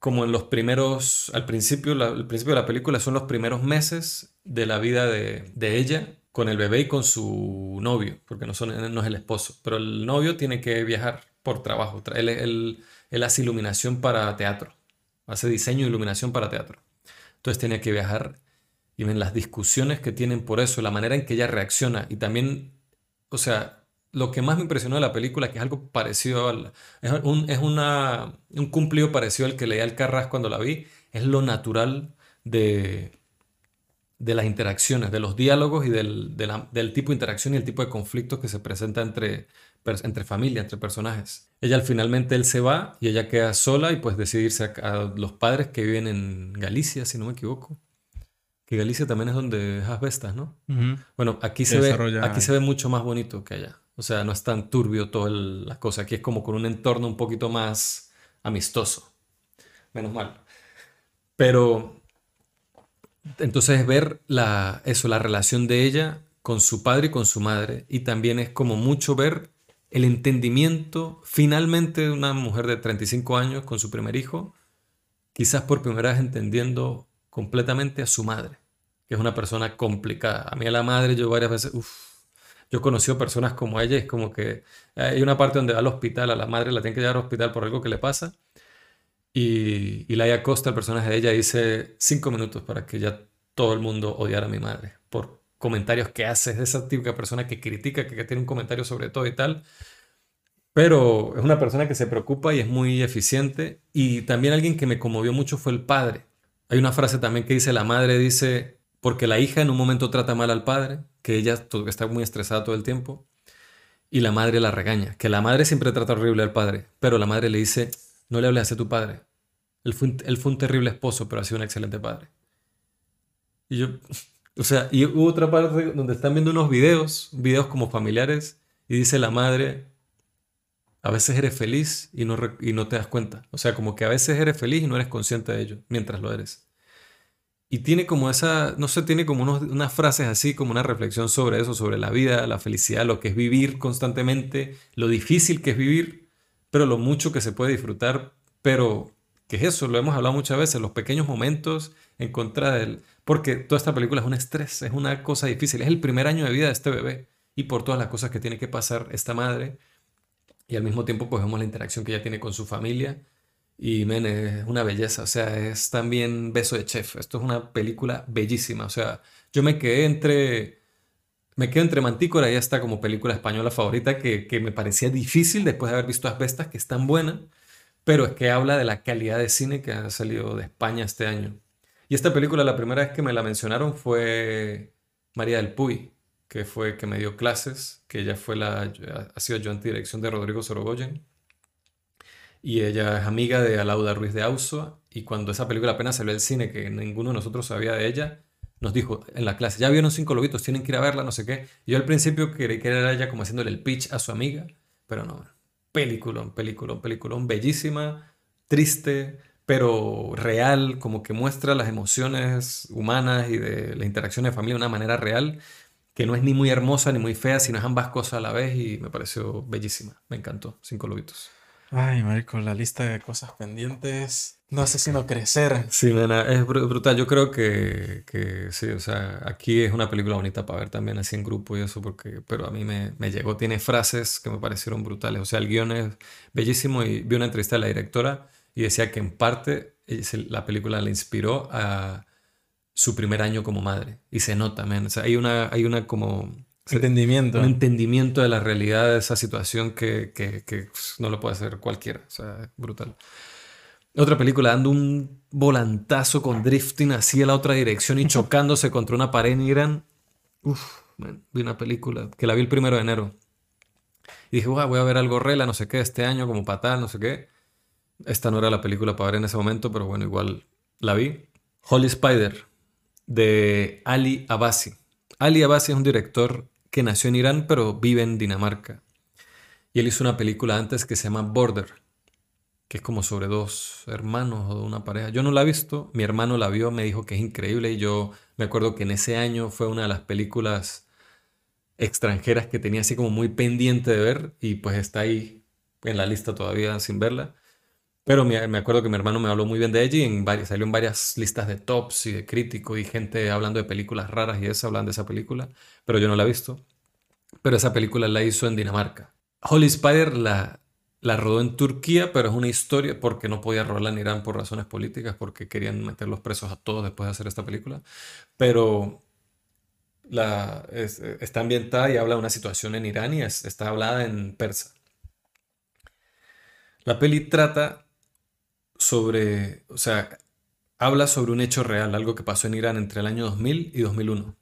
como en los primeros, al principio, el principio de la película son los primeros meses de la vida de, de, ella con el bebé y con su novio, porque no, son, no es el esposo, pero el novio tiene que viajar por trabajo, él, hace iluminación para teatro, hace diseño e iluminación para teatro. Entonces tiene que viajar y ven las discusiones que tienen por eso, la manera en que ella reacciona y también, o sea, lo que más me impresionó de la película, que es algo parecido al... Es un, es una, un cumplido parecido al que leía el Carras cuando la vi, es lo natural de, de las interacciones, de los diálogos y del, del, tipo de interacción y el tipo de conflictos que se presenta entre, entre familia, entre personajes. Ella finalmente él se va y ella queda sola y pues decide irse a, los padres que viven en Galicia, si no me equivoco. Que Galicia también es donde es asbestas, ¿no? Bueno, aquí se, ve, aquí se ve mucho más bonito que allá. O sea, no es tan turbio toda la cosa. Aquí es como con un entorno un poquito más amistoso. Menos mal. Pero entonces ver la, eso, la relación de ella con su padre y con su madre. Y también es como mucho ver el entendimiento finalmente de una mujer de 35 años con su primer hijo, quizás por primera vez entendiendo completamente a su madre, que es una persona complicada. A mí a la madre yo varias veces, uff, yo he conocido personas como ella, es como que hay una parte donde va al hospital, a la madre la tienen que llevar al hospital por algo que le pasa y, y Laia Costa, el personaje de ella, dice cinco minutos para que ya todo el mundo odiara a mi madre por comentarios que hace. Es esa típica persona que critica, que, tiene un comentario sobre todo y tal. Pero es una persona que se preocupa y es muy eficiente. Y también alguien que me conmovió mucho fue el padre. Hay una frase también que dice, la madre dice, porque la hija en un momento trata mal al padre, que ella está muy estresada todo el tiempo, y la madre la regaña, que la madre siempre trata horrible al padre, pero la madre le dice, no le hables a tu padre. Él fue, un, terrible esposo, pero ha sido un excelente padre. Y yo, o sea, y hubo otra parte donde están viendo unos videos, videos como familiares, y dice la madre, a veces eres feliz y no, y no te das cuenta. O sea, como que a veces eres feliz y no eres consciente de ello, mientras lo eres. Y tiene como esa, no sé, tiene como unas frases así, como una reflexión sobre eso, sobre la vida, la felicidad, lo que es vivir constantemente, lo difícil que es vivir pero lo mucho que se puede disfrutar, pero que es eso, lo hemos hablado muchas veces, los pequeños momentos en contra del... Porque toda esta película es un estrés, es una cosa difícil, es el primer año de vida de este bebé y por todas las cosas que tiene que pasar esta madre y al mismo tiempo pues vemos la interacción que ella tiene con su familia y men, una belleza, o sea, es también beso de chef, esto es una película bellísima, o sea, yo me quedé entre me quedo entre Mantícora y esta como película española favorita que, me parecía difícil después de haber visto Asbestas, que es tan buena, pero es que habla de la calidad de cine que ha salido de España este año. Y esta película, la primera vez que me la mencionaron fue María del Puy, que fue que me dio clases, que ella fue la, ha sido yo dirección de Rodrigo Sorogoyen. Y ella es amiga de Alauda Ruiz de Auso. Y cuando esa película apenas salió al cine, que ninguno de nosotros sabía de ella, nos dijo en la clase, ya vieron cinco lobitos, tienen que ir a verla, no sé qué. yo al principio creí que era ella como haciéndole el pitch a su amiga, pero no. Película, película, película, bellísima, triste, pero real, como que muestra las emociones humanas y de la interacción de familia de una manera real, que no es ni muy hermosa ni muy fea, sino es ambas cosas a la vez y me pareció bellísima. Me encantó, Cinco Lobitos. Ay, marico, la lista de cosas pendientes no sé si no crecer. Sí, nena, es brutal. Yo creo que, que, sí, o sea, aquí es una película bonita para ver también así en grupo y eso, porque, pero a mí me, me llegó, tiene frases que me parecieron brutales. O sea, el guion es bellísimo y vi una entrevista de la directora y decía que en parte la película le inspiró a su primer año como madre. Y se nota, man. O sea, hay una, hay una como... Entendimiento. Un entendimiento de la realidad de esa situación que, que, que no lo puede hacer cualquiera. O sea, es brutal. Otra película dando un volantazo con drifting así a la otra dirección y chocándose contra una pared en Irán. Uf, vi una película que la vi el primero de enero. Y dije, voy a ver algo rela, no sé qué, este año, como patal, no sé qué. Esta no era la película para ver en ese momento, pero bueno, igual la vi. Holy Spider, de Ali Abasi. Ali Abasi es un director que nació en Irán, pero vive en Dinamarca. Y él hizo una película antes que se llama Border que es como sobre dos hermanos o de una pareja. Yo no la he visto, mi hermano la vio, me dijo que es increíble y yo me acuerdo que en ese año fue una de las películas extranjeras que tenía así como muy pendiente de ver y pues está ahí en la lista todavía sin verla. Pero me, acuerdo que mi hermano me habló muy bien de ella y salió en varias listas de tops y de críticos y gente hablando de películas raras y eso, hablan de esa película, pero yo no la he visto. Pero esa película la hizo en Dinamarca. Holy Spider la, rodó en Turquía, pero es una historia porque no podía rodarla en Irán por razones políticas, porque querían meter los presos a todos después de hacer esta película. Pero la, está ambientada y habla de una situación en Irán y está hablada en persa. La peli trata sobre, o sea, habla sobre un hecho real, algo que pasó en Irán entre el año 2000 y 2001.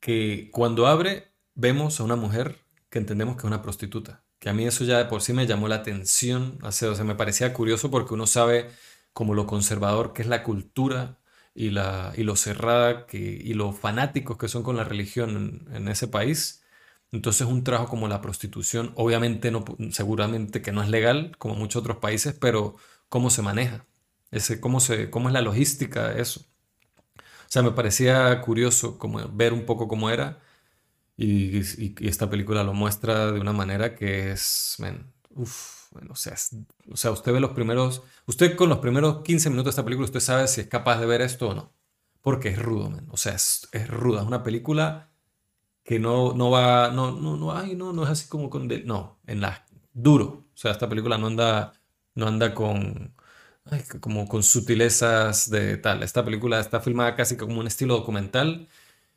Que cuando abre vemos a una mujer que entendemos que es una prostituta. Que a mí eso ya de por sí me llamó la atención. O sea, me parecía curioso porque uno sabe como lo conservador que es la cultura y, la, y lo cerrada que, y lo fanáticos que son con la religión en, en ese país. Entonces un trabajo como la prostitución, obviamente no, seguramente que no es legal como muchos otros países, pero cómo se maneja, ese, cómo, se, cómo es la logística de eso. O sea, me parecía curioso como ver un poco cómo era y, esta película lo muestra de una manera que es, man, o, sea, o sea, usted ve los primeros, usted con los primeros 15 minutos de esta película, usted sabe si es capaz de ver esto o no, porque es rudo, man. o sea, es, es ruda, es una película que no, no va, no, no, no, ay, no, no es así como con, no, en la, duro, o sea, esta película no anda, no anda con, como con sutilezas de tal, esta película está filmada casi como un estilo documental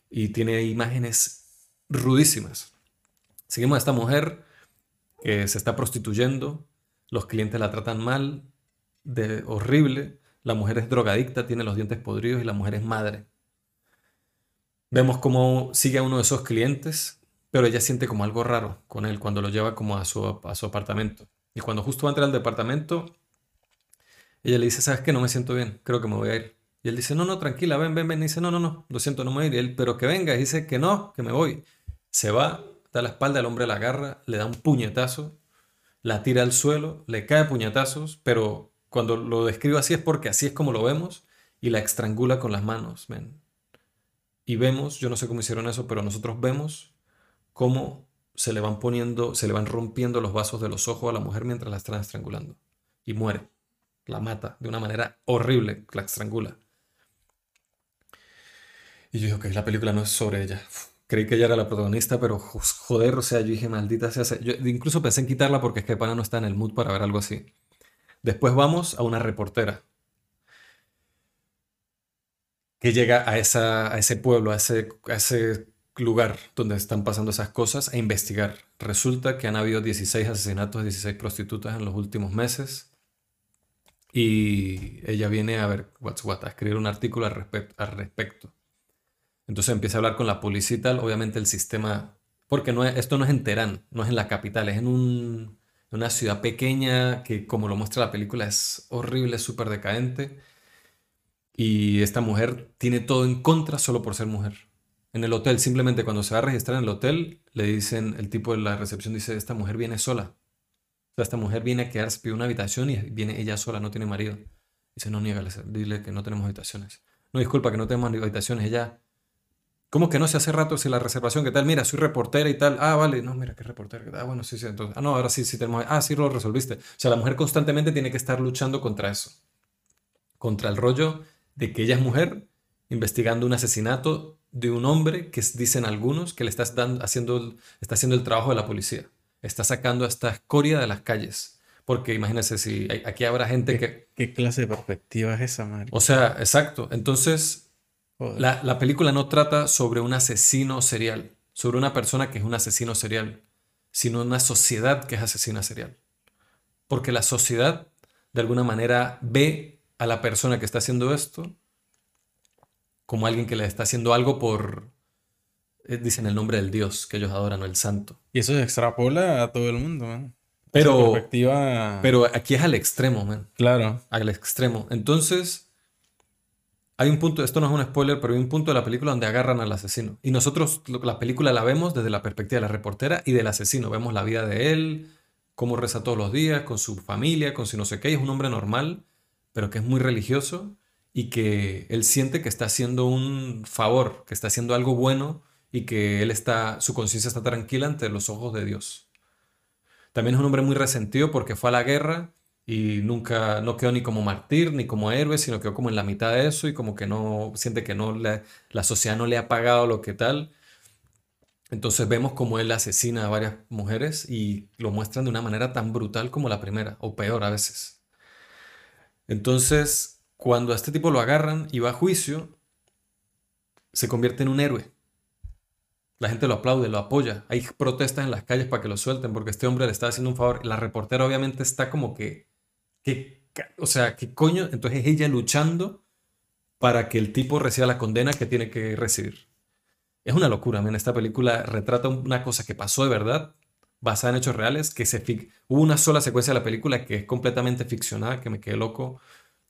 y tiene imágenes rudísimas. Seguimos a esta mujer que se está prostituyendo, los clientes la tratan mal, de horrible, la mujer es drogadicta, tiene los dientes podridos y la mujer es madre. Vemos cómo sigue a uno de esos clientes, pero ella siente como algo raro con él cuando lo lleva como a su, a su apartamento. Y cuando justo va a entrar al departamento, ella le dice, ¿sabes qué? No me siento bien, creo que me voy a ir. Y él dice, no, no, tranquila, ven, ven, ven. Y dice, no, no, no, lo siento, no me voy a ir. Y él, pero que venga. Y dice que no, que me voy. Se va, da la espalda, el hombre la agarra, le da un puñetazo, la tira al suelo, le cae puñetazos, pero cuando lo describo así es porque así es como lo vemos, y la estrangula con las manos, ven y vemos, yo no sé cómo hicieron eso, pero nosotros vemos cómo se le van poniendo, se le van rompiendo los vasos de los ojos a la mujer mientras la están estrangulando. Y muere. La mata de una manera horrible, la estrangula. Y yo dije, ok, la película no es sobre ella. creí que ella era la protagonista, pero joder, o sea, yo dije, maldita sea. Yo incluso pensé en quitarla porque es que Pana no está en el mood para ver algo así. Después vamos a una reportera que llega a, ese pueblo, a ese, lugar donde están pasando esas cosas a investigar. Resulta que han habido 16 asesinatos, 16 prostitutas en los últimos meses. Y ella viene a ver what's what, a escribir un artículo al, respecto. Entonces empieza a hablar con la policía y tal. Obviamente el sistema, porque no esto no es en Teherán, no es en la capital, es en un, una ciudad pequeña que como lo muestra la película es horrible, súper decadente y esta mujer tiene todo en contra solo por ser mujer. En el hotel, simplemente cuando se va a registrar en el hotel, le dicen, el tipo de la recepción dice, esta mujer viene sola. O sea, esta mujer viene a quedarse, pide una habitación y viene ella sola, no tiene marido. Dice, no, niégale, dile que no tenemos habitaciones. No, disculpa, que no tenemos habitaciones. Ella, ¿cómo que no se hace rato si la reservación, qué tal? Mira, soy reportera y tal. Ah, vale, no, mira, qué reportera. Ah, bueno, sí, sí, entonces. Ah, no, ahora sí, sí tenemos. Ah, sí, lo resolviste. O sea, la mujer constantemente tiene que estar luchando contra eso. Contra el rollo de que ella es mujer investigando un asesinato de un hombre que dicen algunos que le está haciendo, está haciendo el trabajo de la policía. Está sacando a esta escoria de las calles. Porque imagínense si aquí habrá gente que... ¿Qué clase de perspectiva es esa, Mario? O sea, exacto. Entonces, la, la, película no trata sobre un asesino serial, sobre una persona que es un asesino serial, sino una sociedad que es asesina serial. Porque la sociedad, de alguna manera, ve a la persona que está haciendo esto como alguien que le está haciendo algo por, eh, dicen el nombre del Dios que ellos adoran o el santo. Y eso se extrapola a todo el mundo, man. Pero, pero aquí es al extremo, man. Claro. Al extremo. Entonces, hay un punto, esto no es un spoiler, pero hay un punto de la película donde agarran al asesino. Y nosotros la película la vemos desde la perspectiva de la reportera y del asesino. Vemos la vida de él, cómo reza todos los días, con su familia, con su no sé qué. es un hombre normal pero que es muy religioso y que él siente que está haciendo un favor, que está haciendo algo bueno y que él está, su conciencia está tranquila ante los ojos de Dios. También es un hombre muy resentido porque fue a la guerra y nunca, no quedó ni como mártir ni como héroe, sino quedó como en la mitad de eso y como que no, siente que no la sociedad no le ha pagado lo que tal. Entonces vemos como él asesina a varias mujeres y lo muestran de una manera tan brutal como la primera, o peor a veces. Entonces, cuando a este tipo lo agarran y va a juicio, se convierte en un héroe. La gente lo aplaude, lo apoya. Hay protestas en las calles para que lo suelten porque este hombre le está haciendo un favor. La reportera obviamente está como que, ¿qué, o sea, ¿qué coño? Entonces es ella luchando para que el tipo reciba la condena que tiene que recibir. Es una locura, man. Esta película retrata una cosa que pasó de verdad, basada en hechos reales, que se hubo una sola secuencia de la película que es completamente ficcionada, que me quedé loco,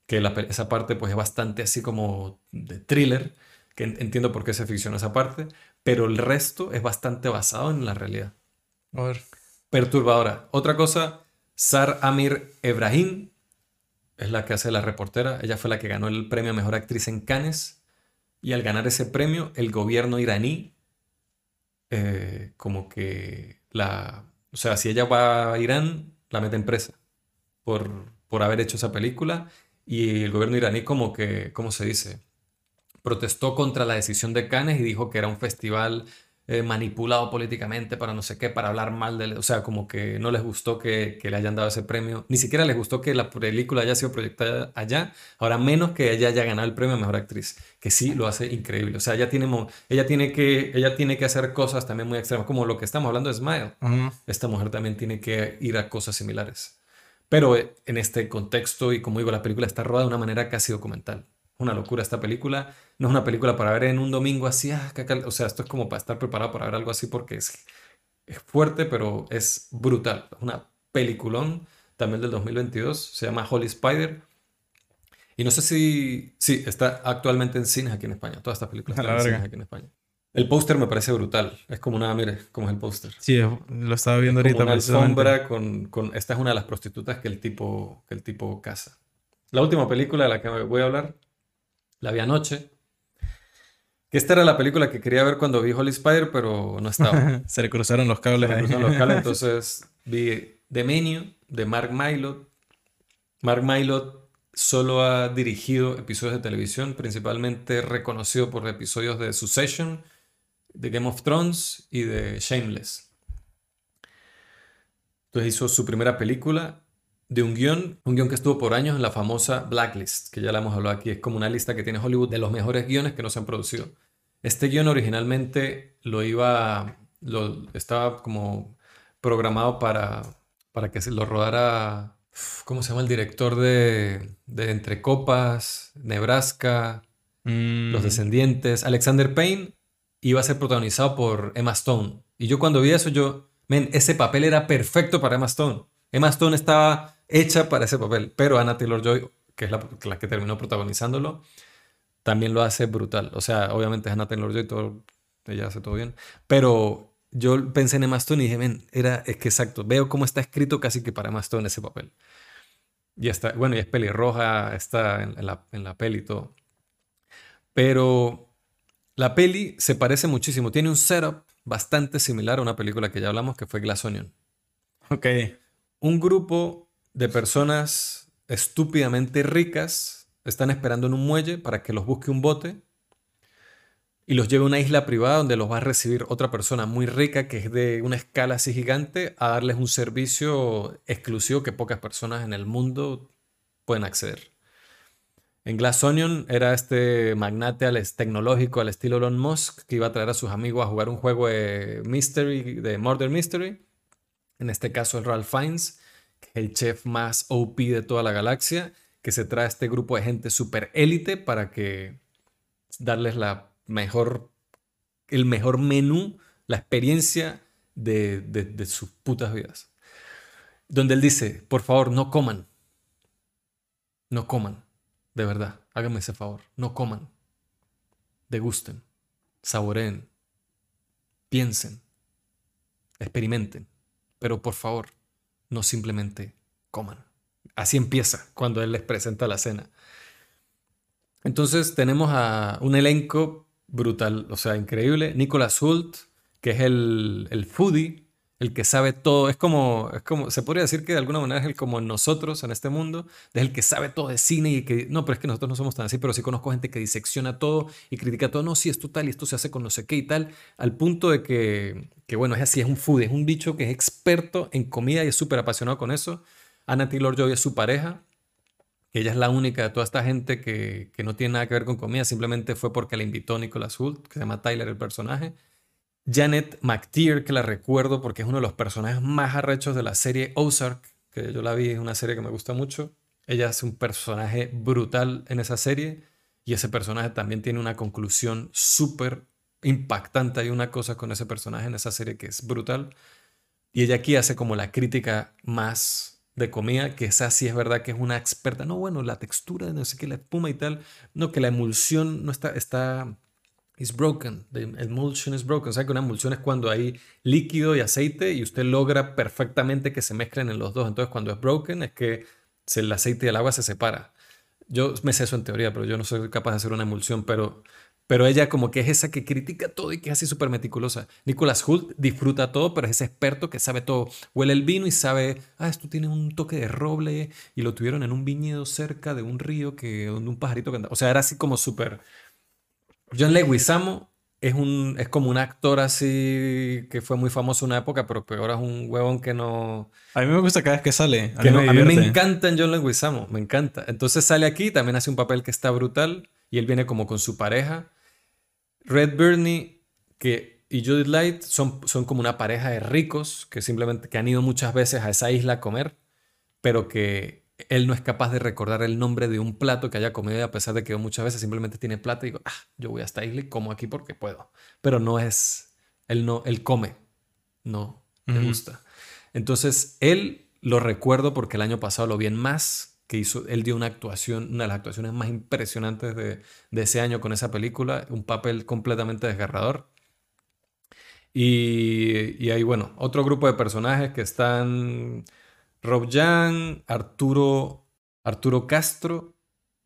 que esa parte pues es bastante así como de thriller, que entiendo por qué se ficciona esa parte, pero el resto es bastante basado en la realidad. A ver. Perturbadora. Otra cosa, Sar Amir Ebrahim, es la que hace la reportera, ella fue la que ganó el premio a Mejor Actriz en Cannes, y al ganar ese premio, el gobierno iraní, eh, como que la... O sea, si ella va a Irán, la mete en presa por, por haber hecho esa película, y el gobierno iraní como que, ¿cómo se dice? Protestó contra la decisión de Cannes y dijo que era un festival eh, manipulado políticamente para no sé qué, para hablar mal de... O sea, como que no les gustó que, le hayan dado ese premio. Ni siquiera les gustó que la película haya sido proyectada allá. Ahora menos que ella haya ganado el premio a Mejor Actriz, que sí lo hace increíble. O sea, ella tiene, ella tiene, que, ella tiene que hacer cosas también muy extremas, como lo que estamos hablando de Smile. Esta mujer también tiene que ir a cosas similares. Pero eh, en este contexto, y como digo, la película está rodada de una manera casi documental una locura esta película. No es una película para ver en un domingo así. Ah, o sea, esto es como para estar preparado para ver algo así porque es, es fuerte, pero es brutal. Una peliculón también del 2022. Se llama Holy Spider. Y no sé si. Sí, está actualmente en cines aquí en España. Todas estas películas están en cines aquí en España. El póster me parece brutal. Es como una, mire, como es el póster. Sí, lo estaba viendo ahorita. Como una alfombra con, con, Esta es una de las prostitutas que el tipo, que el tipo caza. La última película de la que voy a hablar la vi anoche. Que esta era la película que quería ver cuando vi Holy Spider, pero no estaba. Se le cruzaron los cables. Se le cruzaron los cables, entonces vi The Menu de Mark Mylod. Mark Mylod solo ha dirigido episodios de televisión, principalmente reconocido por episodios de Succession, de Game of Thrones y de Shameless. Entonces hizo su primera película de un guion, un guion que estuvo por años en la famosa Blacklist, que ya la hemos hablado aquí, es como una lista que tiene Hollywood de los mejores guiones que no se han producido. Este guion originalmente lo iba, lo, estaba como programado para, para que se lo rodara, ¿cómo se llama el director de, de Entre Copas, Nebraska, Los mm. Descendientes? Alexander Payne iba a ser protagonizado por Emma Stone. Y yo cuando vi eso, yo, men, ese papel era perfecto para Emma Stone. Emma Stone estaba hecha para ese papel, pero Anna Taylor-Joy, que es la, que terminó protagonizándolo, también lo hace brutal. O sea, obviamente es Anna Taylor-Joy, todo, ella hace todo bien, pero yo pensé en Emma Stone y dije, men, era, es que exacto, veo cómo está escrito casi que para Emma Stone ese papel. Y está, bueno, y es pelirroja, está en, la, en la peli y todo. Pero la peli se parece muchísimo, tiene un setup bastante similar a una película que ya hablamos, que fue Glass Onion. Ok un grupo de personas estúpidamente ricas están esperando en un muelle para que los busque un bote y los lleve a una isla privada donde los va a recibir otra persona muy rica que es de una escala así gigante a darles un servicio exclusivo que pocas personas en el mundo pueden acceder. En Glass Onion era este magnate al tecnológico al estilo Elon Musk que iba a traer a sus amigos a jugar un juego de mystery, de murder mystery en este caso el Ralph Fiennes, el chef más OP de toda la galaxia, que se trae a este grupo de gente super élite para que darles la mejor, el mejor menú, la experiencia de, de sus putas vidas. Donde él dice, por favor, no coman. No coman. De verdad, háganme ese favor. No coman. Degusten. Saboreen. Piensen. Experimenten pero por favor, no simplemente coman. Así empieza cuando él les presenta la cena. Entonces tenemos a un elenco brutal, o sea, increíble. Nicolas Hult, que es el, el foodie, el que sabe todo. Es como, es como, se podría decir que de alguna manera es el como nosotros en este mundo, es el que sabe todo de cine y que, no, pero es que nosotros no somos tan así, pero sí conozco gente que disecciona todo y critica todo, no, sí, esto tal y esto se hace con no sé qué y tal, al punto de que, que bueno, es así, es un foodie, es un bicho que es experto en comida y es súper apasionado con eso. Anna Taylor-Joy es su pareja, que ella es la única de toda esta gente que, que, no tiene nada que ver con comida, simplemente fue porque la invitó Nicolas Hult, que se llama Tyler el personaje. Janet McTeer, que la recuerdo porque es uno de los personajes más arrechos de la serie Ozark, que yo la vi, es una serie que me gusta mucho. Ella hace un personaje brutal en esa serie y ese personaje también tiene una conclusión súper impactante. Hay una cosa con ese personaje en esa serie que es brutal. Y ella aquí hace como la crítica más de comida, que esa sí es verdad que es una experta. No, bueno, la textura, no sé qué, la espuma y tal. No, que la emulsión no está, está, is broken. The emulsion is broken. O sea que una emulsión es cuando hay líquido y aceite y usted logra perfectamente que se mezclen en los dos. Entonces cuando es broken es que el aceite y el agua se separa. Yo me sé eso en teoría, pero yo no soy capaz de hacer una emulsión, pero pero ella como que es esa que critica todo y que es así súper meticulosa. Nicholas Hult disfruta todo, pero es ese experto que sabe todo. Huele el vino y sabe, ah, esto tiene un toque de roble y lo tuvieron en un viñedo cerca de un río que donde un pajarito que andaba. O sea, era así como súper... John Leguizamo es, un, es como un actor así que fue muy famoso en una época, pero que ahora es un huevón que no... A mí me gusta cada vez que sale. A, mí, me, a mí me encanta en John Leguizamo, me encanta. Entonces sale aquí, también hace un papel que está brutal y él viene como con su pareja. Red Bernie que, y Judith Light son, son como una pareja de ricos que simplemente que han ido muchas veces a esa isla a comer, pero que él no es capaz de recordar el nombre de un plato que haya comido a pesar de que muchas veces simplemente tiene plata y digo, ah, yo voy a esta isla y como aquí porque puedo. Pero no es, él no, él come, no le gusta. Entonces, él lo recuerdo porque el año pasado lo vi en más que hizo, él dio una actuación, una de las actuaciones más impresionantes de, ese año con esa película, un papel completamente desgarrador. Y, hay, bueno, otro grupo de personajes que están Rob Young, Arturo, Arturo Castro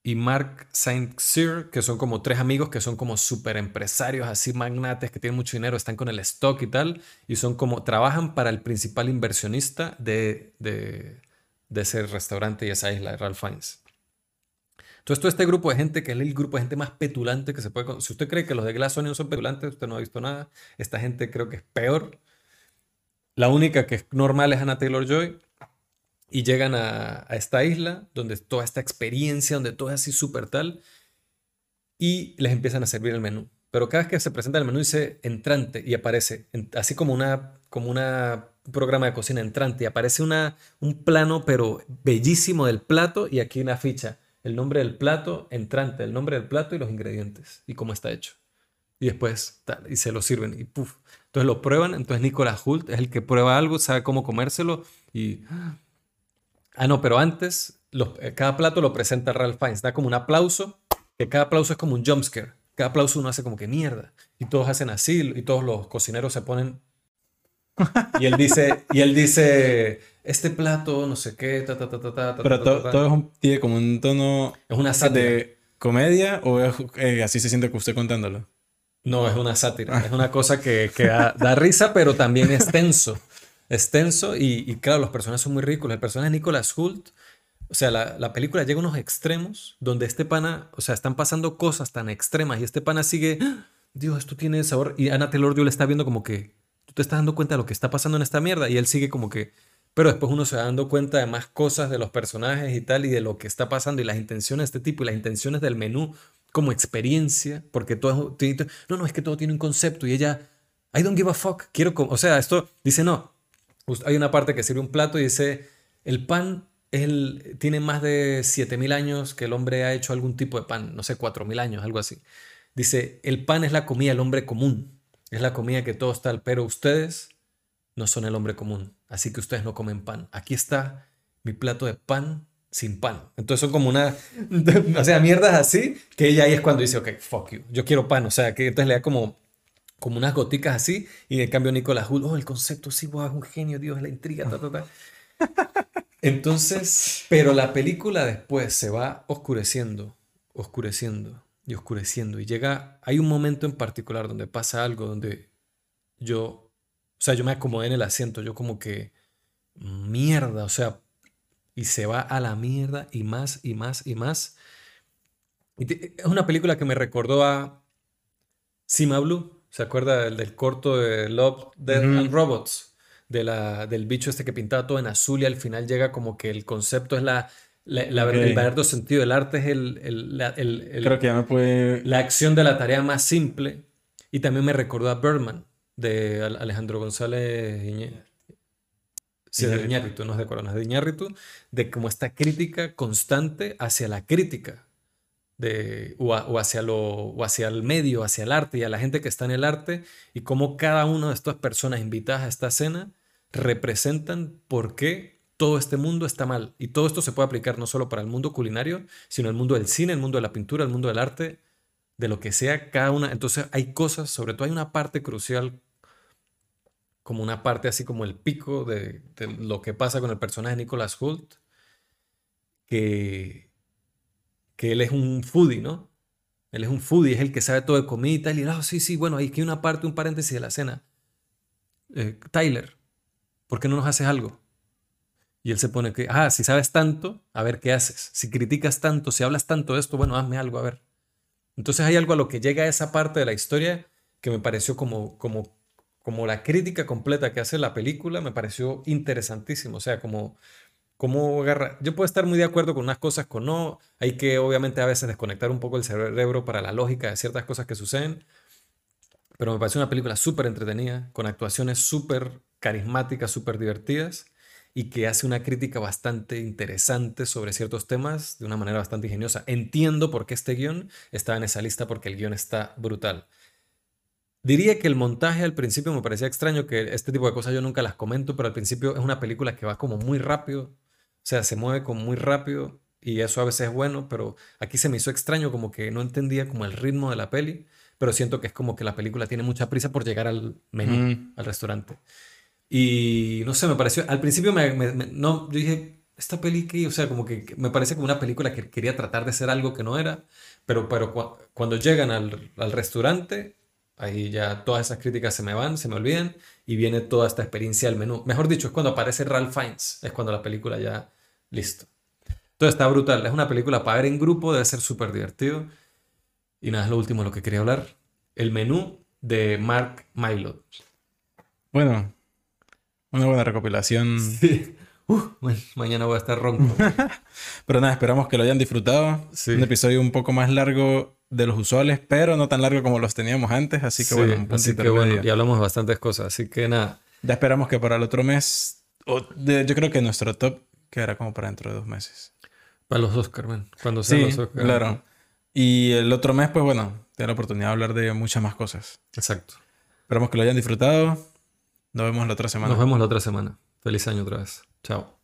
y Mark Saint Cyr, que son como tres amigos que son como super empresarios, así magnates, que tienen mucho dinero, están con el stock y tal, y son como, trabajan para el principal inversionista de, de ese restaurante y esa isla Ralph Fiennes. Entonces, todo este grupo de gente, que es el grupo de gente más petulante que se puede... Si usted cree que los de Glass Onion son petulantes, usted no ha visto nada. Esta gente creo que es peor. La única que es normal es Anna Taylor-Joy. Y llegan a, esta isla, donde toda esta experiencia, donde todo es así súper tal. Y les empiezan a servir el menú. Pero cada vez que se presenta el menú dice entrante y aparece, así como una, como una un programa de cocina entrante y aparece una, un plano pero bellísimo del plato y aquí una ficha, el nombre del plato, entrante, el nombre del plato y los ingredientes y cómo está hecho. Y después tal, y se lo sirven y puff. Entonces lo prueban, entonces Nicolas Hult es el que prueba algo, sabe cómo comérselo y... no, pero antes eh, cada plato lo presenta Ralph Fiennes, da como un aplauso, que cada aplauso es como un jumpscare. Cada aplauso uno hace como que mierda. Y todos hacen así, y todos los cocineros se ponen y él dice, y él dice, este plato, no sé qué, ta, ta, ta, ta, ta. Pero todo tiene como un tono... Es una sátira. ¿De comedia o eh, así se siente que usted contándolo? No, es una sátira. es una cosa que, que da, risa, pero también es tenso. Es tenso y, claro, los personajes son muy ridículos. El personaje de Nicholas Hult, o sea, la, la, película llega a unos extremos donde este pana, o sea, están pasando cosas tan extremas y este pana sigue, ¡Ah! Dios, esto tiene sabor. Y Ana Taylor le está viendo como que, tú te estás dando cuenta de lo que está pasando en esta mierda y él sigue como que, pero después uno se va dando cuenta de más cosas de los personajes y tal y de lo que está pasando y las intenciones de este tipo y las intenciones del menú como experiencia, porque todo, no, no, es que todo tiene un concepto y ella, I don't give a fuck, quiero, o sea, esto dice, no, hay una parte que sirve un plato y dice, el pan tiene más de 7000 años que el hombre ha hecho algún tipo de pan, no sé, 4000 años, algo así. Dice, el pan es la comida del hombre común. Es la comida que todos tal, pero ustedes no son el hombre común, así que ustedes no comen pan. Aquí está mi plato de pan sin pan. Entonces son como una, o sea, mierdas así, que ella ahí es cuando dice, ok, fuck you, yo quiero pan, o sea, que entonces le da como, como unas goticas así, y en cambio Nicolás Hull, oh, el concepto, sí, wow, es un genio, Dios, la intriga, ta, ta, ta. Entonces, pero la película después se va oscureciendo, oscureciendo y oscureciendo. Y llega, hay un momento en particular donde pasa algo donde yo, o sea, yo me acomodé en el asiento, yo como que, mierda, o sea, y se va a la mierda y más y más y más. Y es una película que me recordó a Sima Blue, ¿se acuerda del, del corto de Love, Death and Robots? De la, del bicho este que pintaba todo en azul y al final llega como que el concepto es la la, El verdadero sentido del arte es el, el, Creo que ya me puede... la acción de la tarea más simple. Y también me recordó a Birdman, de Alejandro González Sí, de Iñárritu, no es de es de Iñárritu, de como esta crítica constante hacia la crítica. De, o, hacia lo, o hacia el medio, hacia el arte y a la gente que está en el arte y cómo cada una de estas personas invitadas a esta escena representan por qué todo este mundo está mal. Y todo esto se puede aplicar no solo para el mundo culinario, sino el mundo del cine, el mundo de la pintura, el mundo del arte, de lo que sea cada una. Entonces hay cosas, sobre todo hay una parte crucial como una parte así como el pico de, lo que pasa con el personaje de Nicholas Hoult, que, que él es un foodie, ¿no? Él es un foodie, es el que sabe todo de comida y tal. Y oh, sí, sí, bueno, hay aquí una parte, un paréntesis de la cena. Eh, Tyler, ¿por qué no nos haces algo? Y él se pone que, ah, si sabes tanto, a ver qué haces. Si criticas tanto, si hablas tanto de esto, bueno, hazme algo, a ver. Entonces hay algo a lo que llega esa parte de la historia que me pareció como, como como la crítica completa que hace la película me pareció interesantísimo. O sea, como, como agarra. Yo puedo estar muy de acuerdo con unas cosas, con no. Hay que obviamente a veces desconectar un poco el cerebro para la lógica de ciertas cosas que suceden. Pero me pareció una película súper entretenida, con actuaciones súper carismáticas, súper divertidas y que hace una crítica bastante interesante sobre ciertos temas de una manera bastante ingeniosa. Entiendo por qué este guion está en esa lista, porque el guion está brutal. Diría que el montaje al principio me parecía extraño, que este tipo de cosas yo nunca las comento, pero al principio es una película que va como muy rápido, sea, se mueve como muy rápido y eso a veces es bueno, pero aquí se me hizo extraño, como que no entendía como el ritmo de la peli, pero siento que es como que la película tiene mucha prisa por llegar al menú, mm. al restaurante. Y no sé, me pareció, al principio me, no, yo dije, esta peli que, o sea, como que me parece como una película que quería tratar de ser algo que no era, pero, pero cuando llegan al, al restaurante Ahí ya todas esas críticas se me van, se me olvidan y viene toda esta experiencia del menú. Mejor dicho, es cuando aparece Ralph Fiennes, es cuando la película ya listo. Todo está brutal, es una película para ver en grupo, debe ser súper divertido. Y nada, es lo último de lo que quería hablar. El menú de Mark Mylod. Bueno, una buena recopilación. Sí. Uh, mañana voy a estar ronco. Pero nada, esperamos que lo hayan disfrutado. Un episodio un poco más largo de los usuales, pero no tan largo como los teníamos antes. Así que bueno, un así que bueno, y hablamos bastantes cosas. Así que nada. Ya esperamos que para el otro mes, yo creo que nuestro top quedará como para dentro de dos meses. Para los Oscar, man. Cuando sean los Oscar. Claro. Y el otro mes, pues bueno, tener la oportunidad de hablar de muchas más cosas. Exacto. Esperamos que lo hayan disfrutado. Nos vemos la otra semana. Nos vemos la otra semana. Feliz año otra vez. Chao.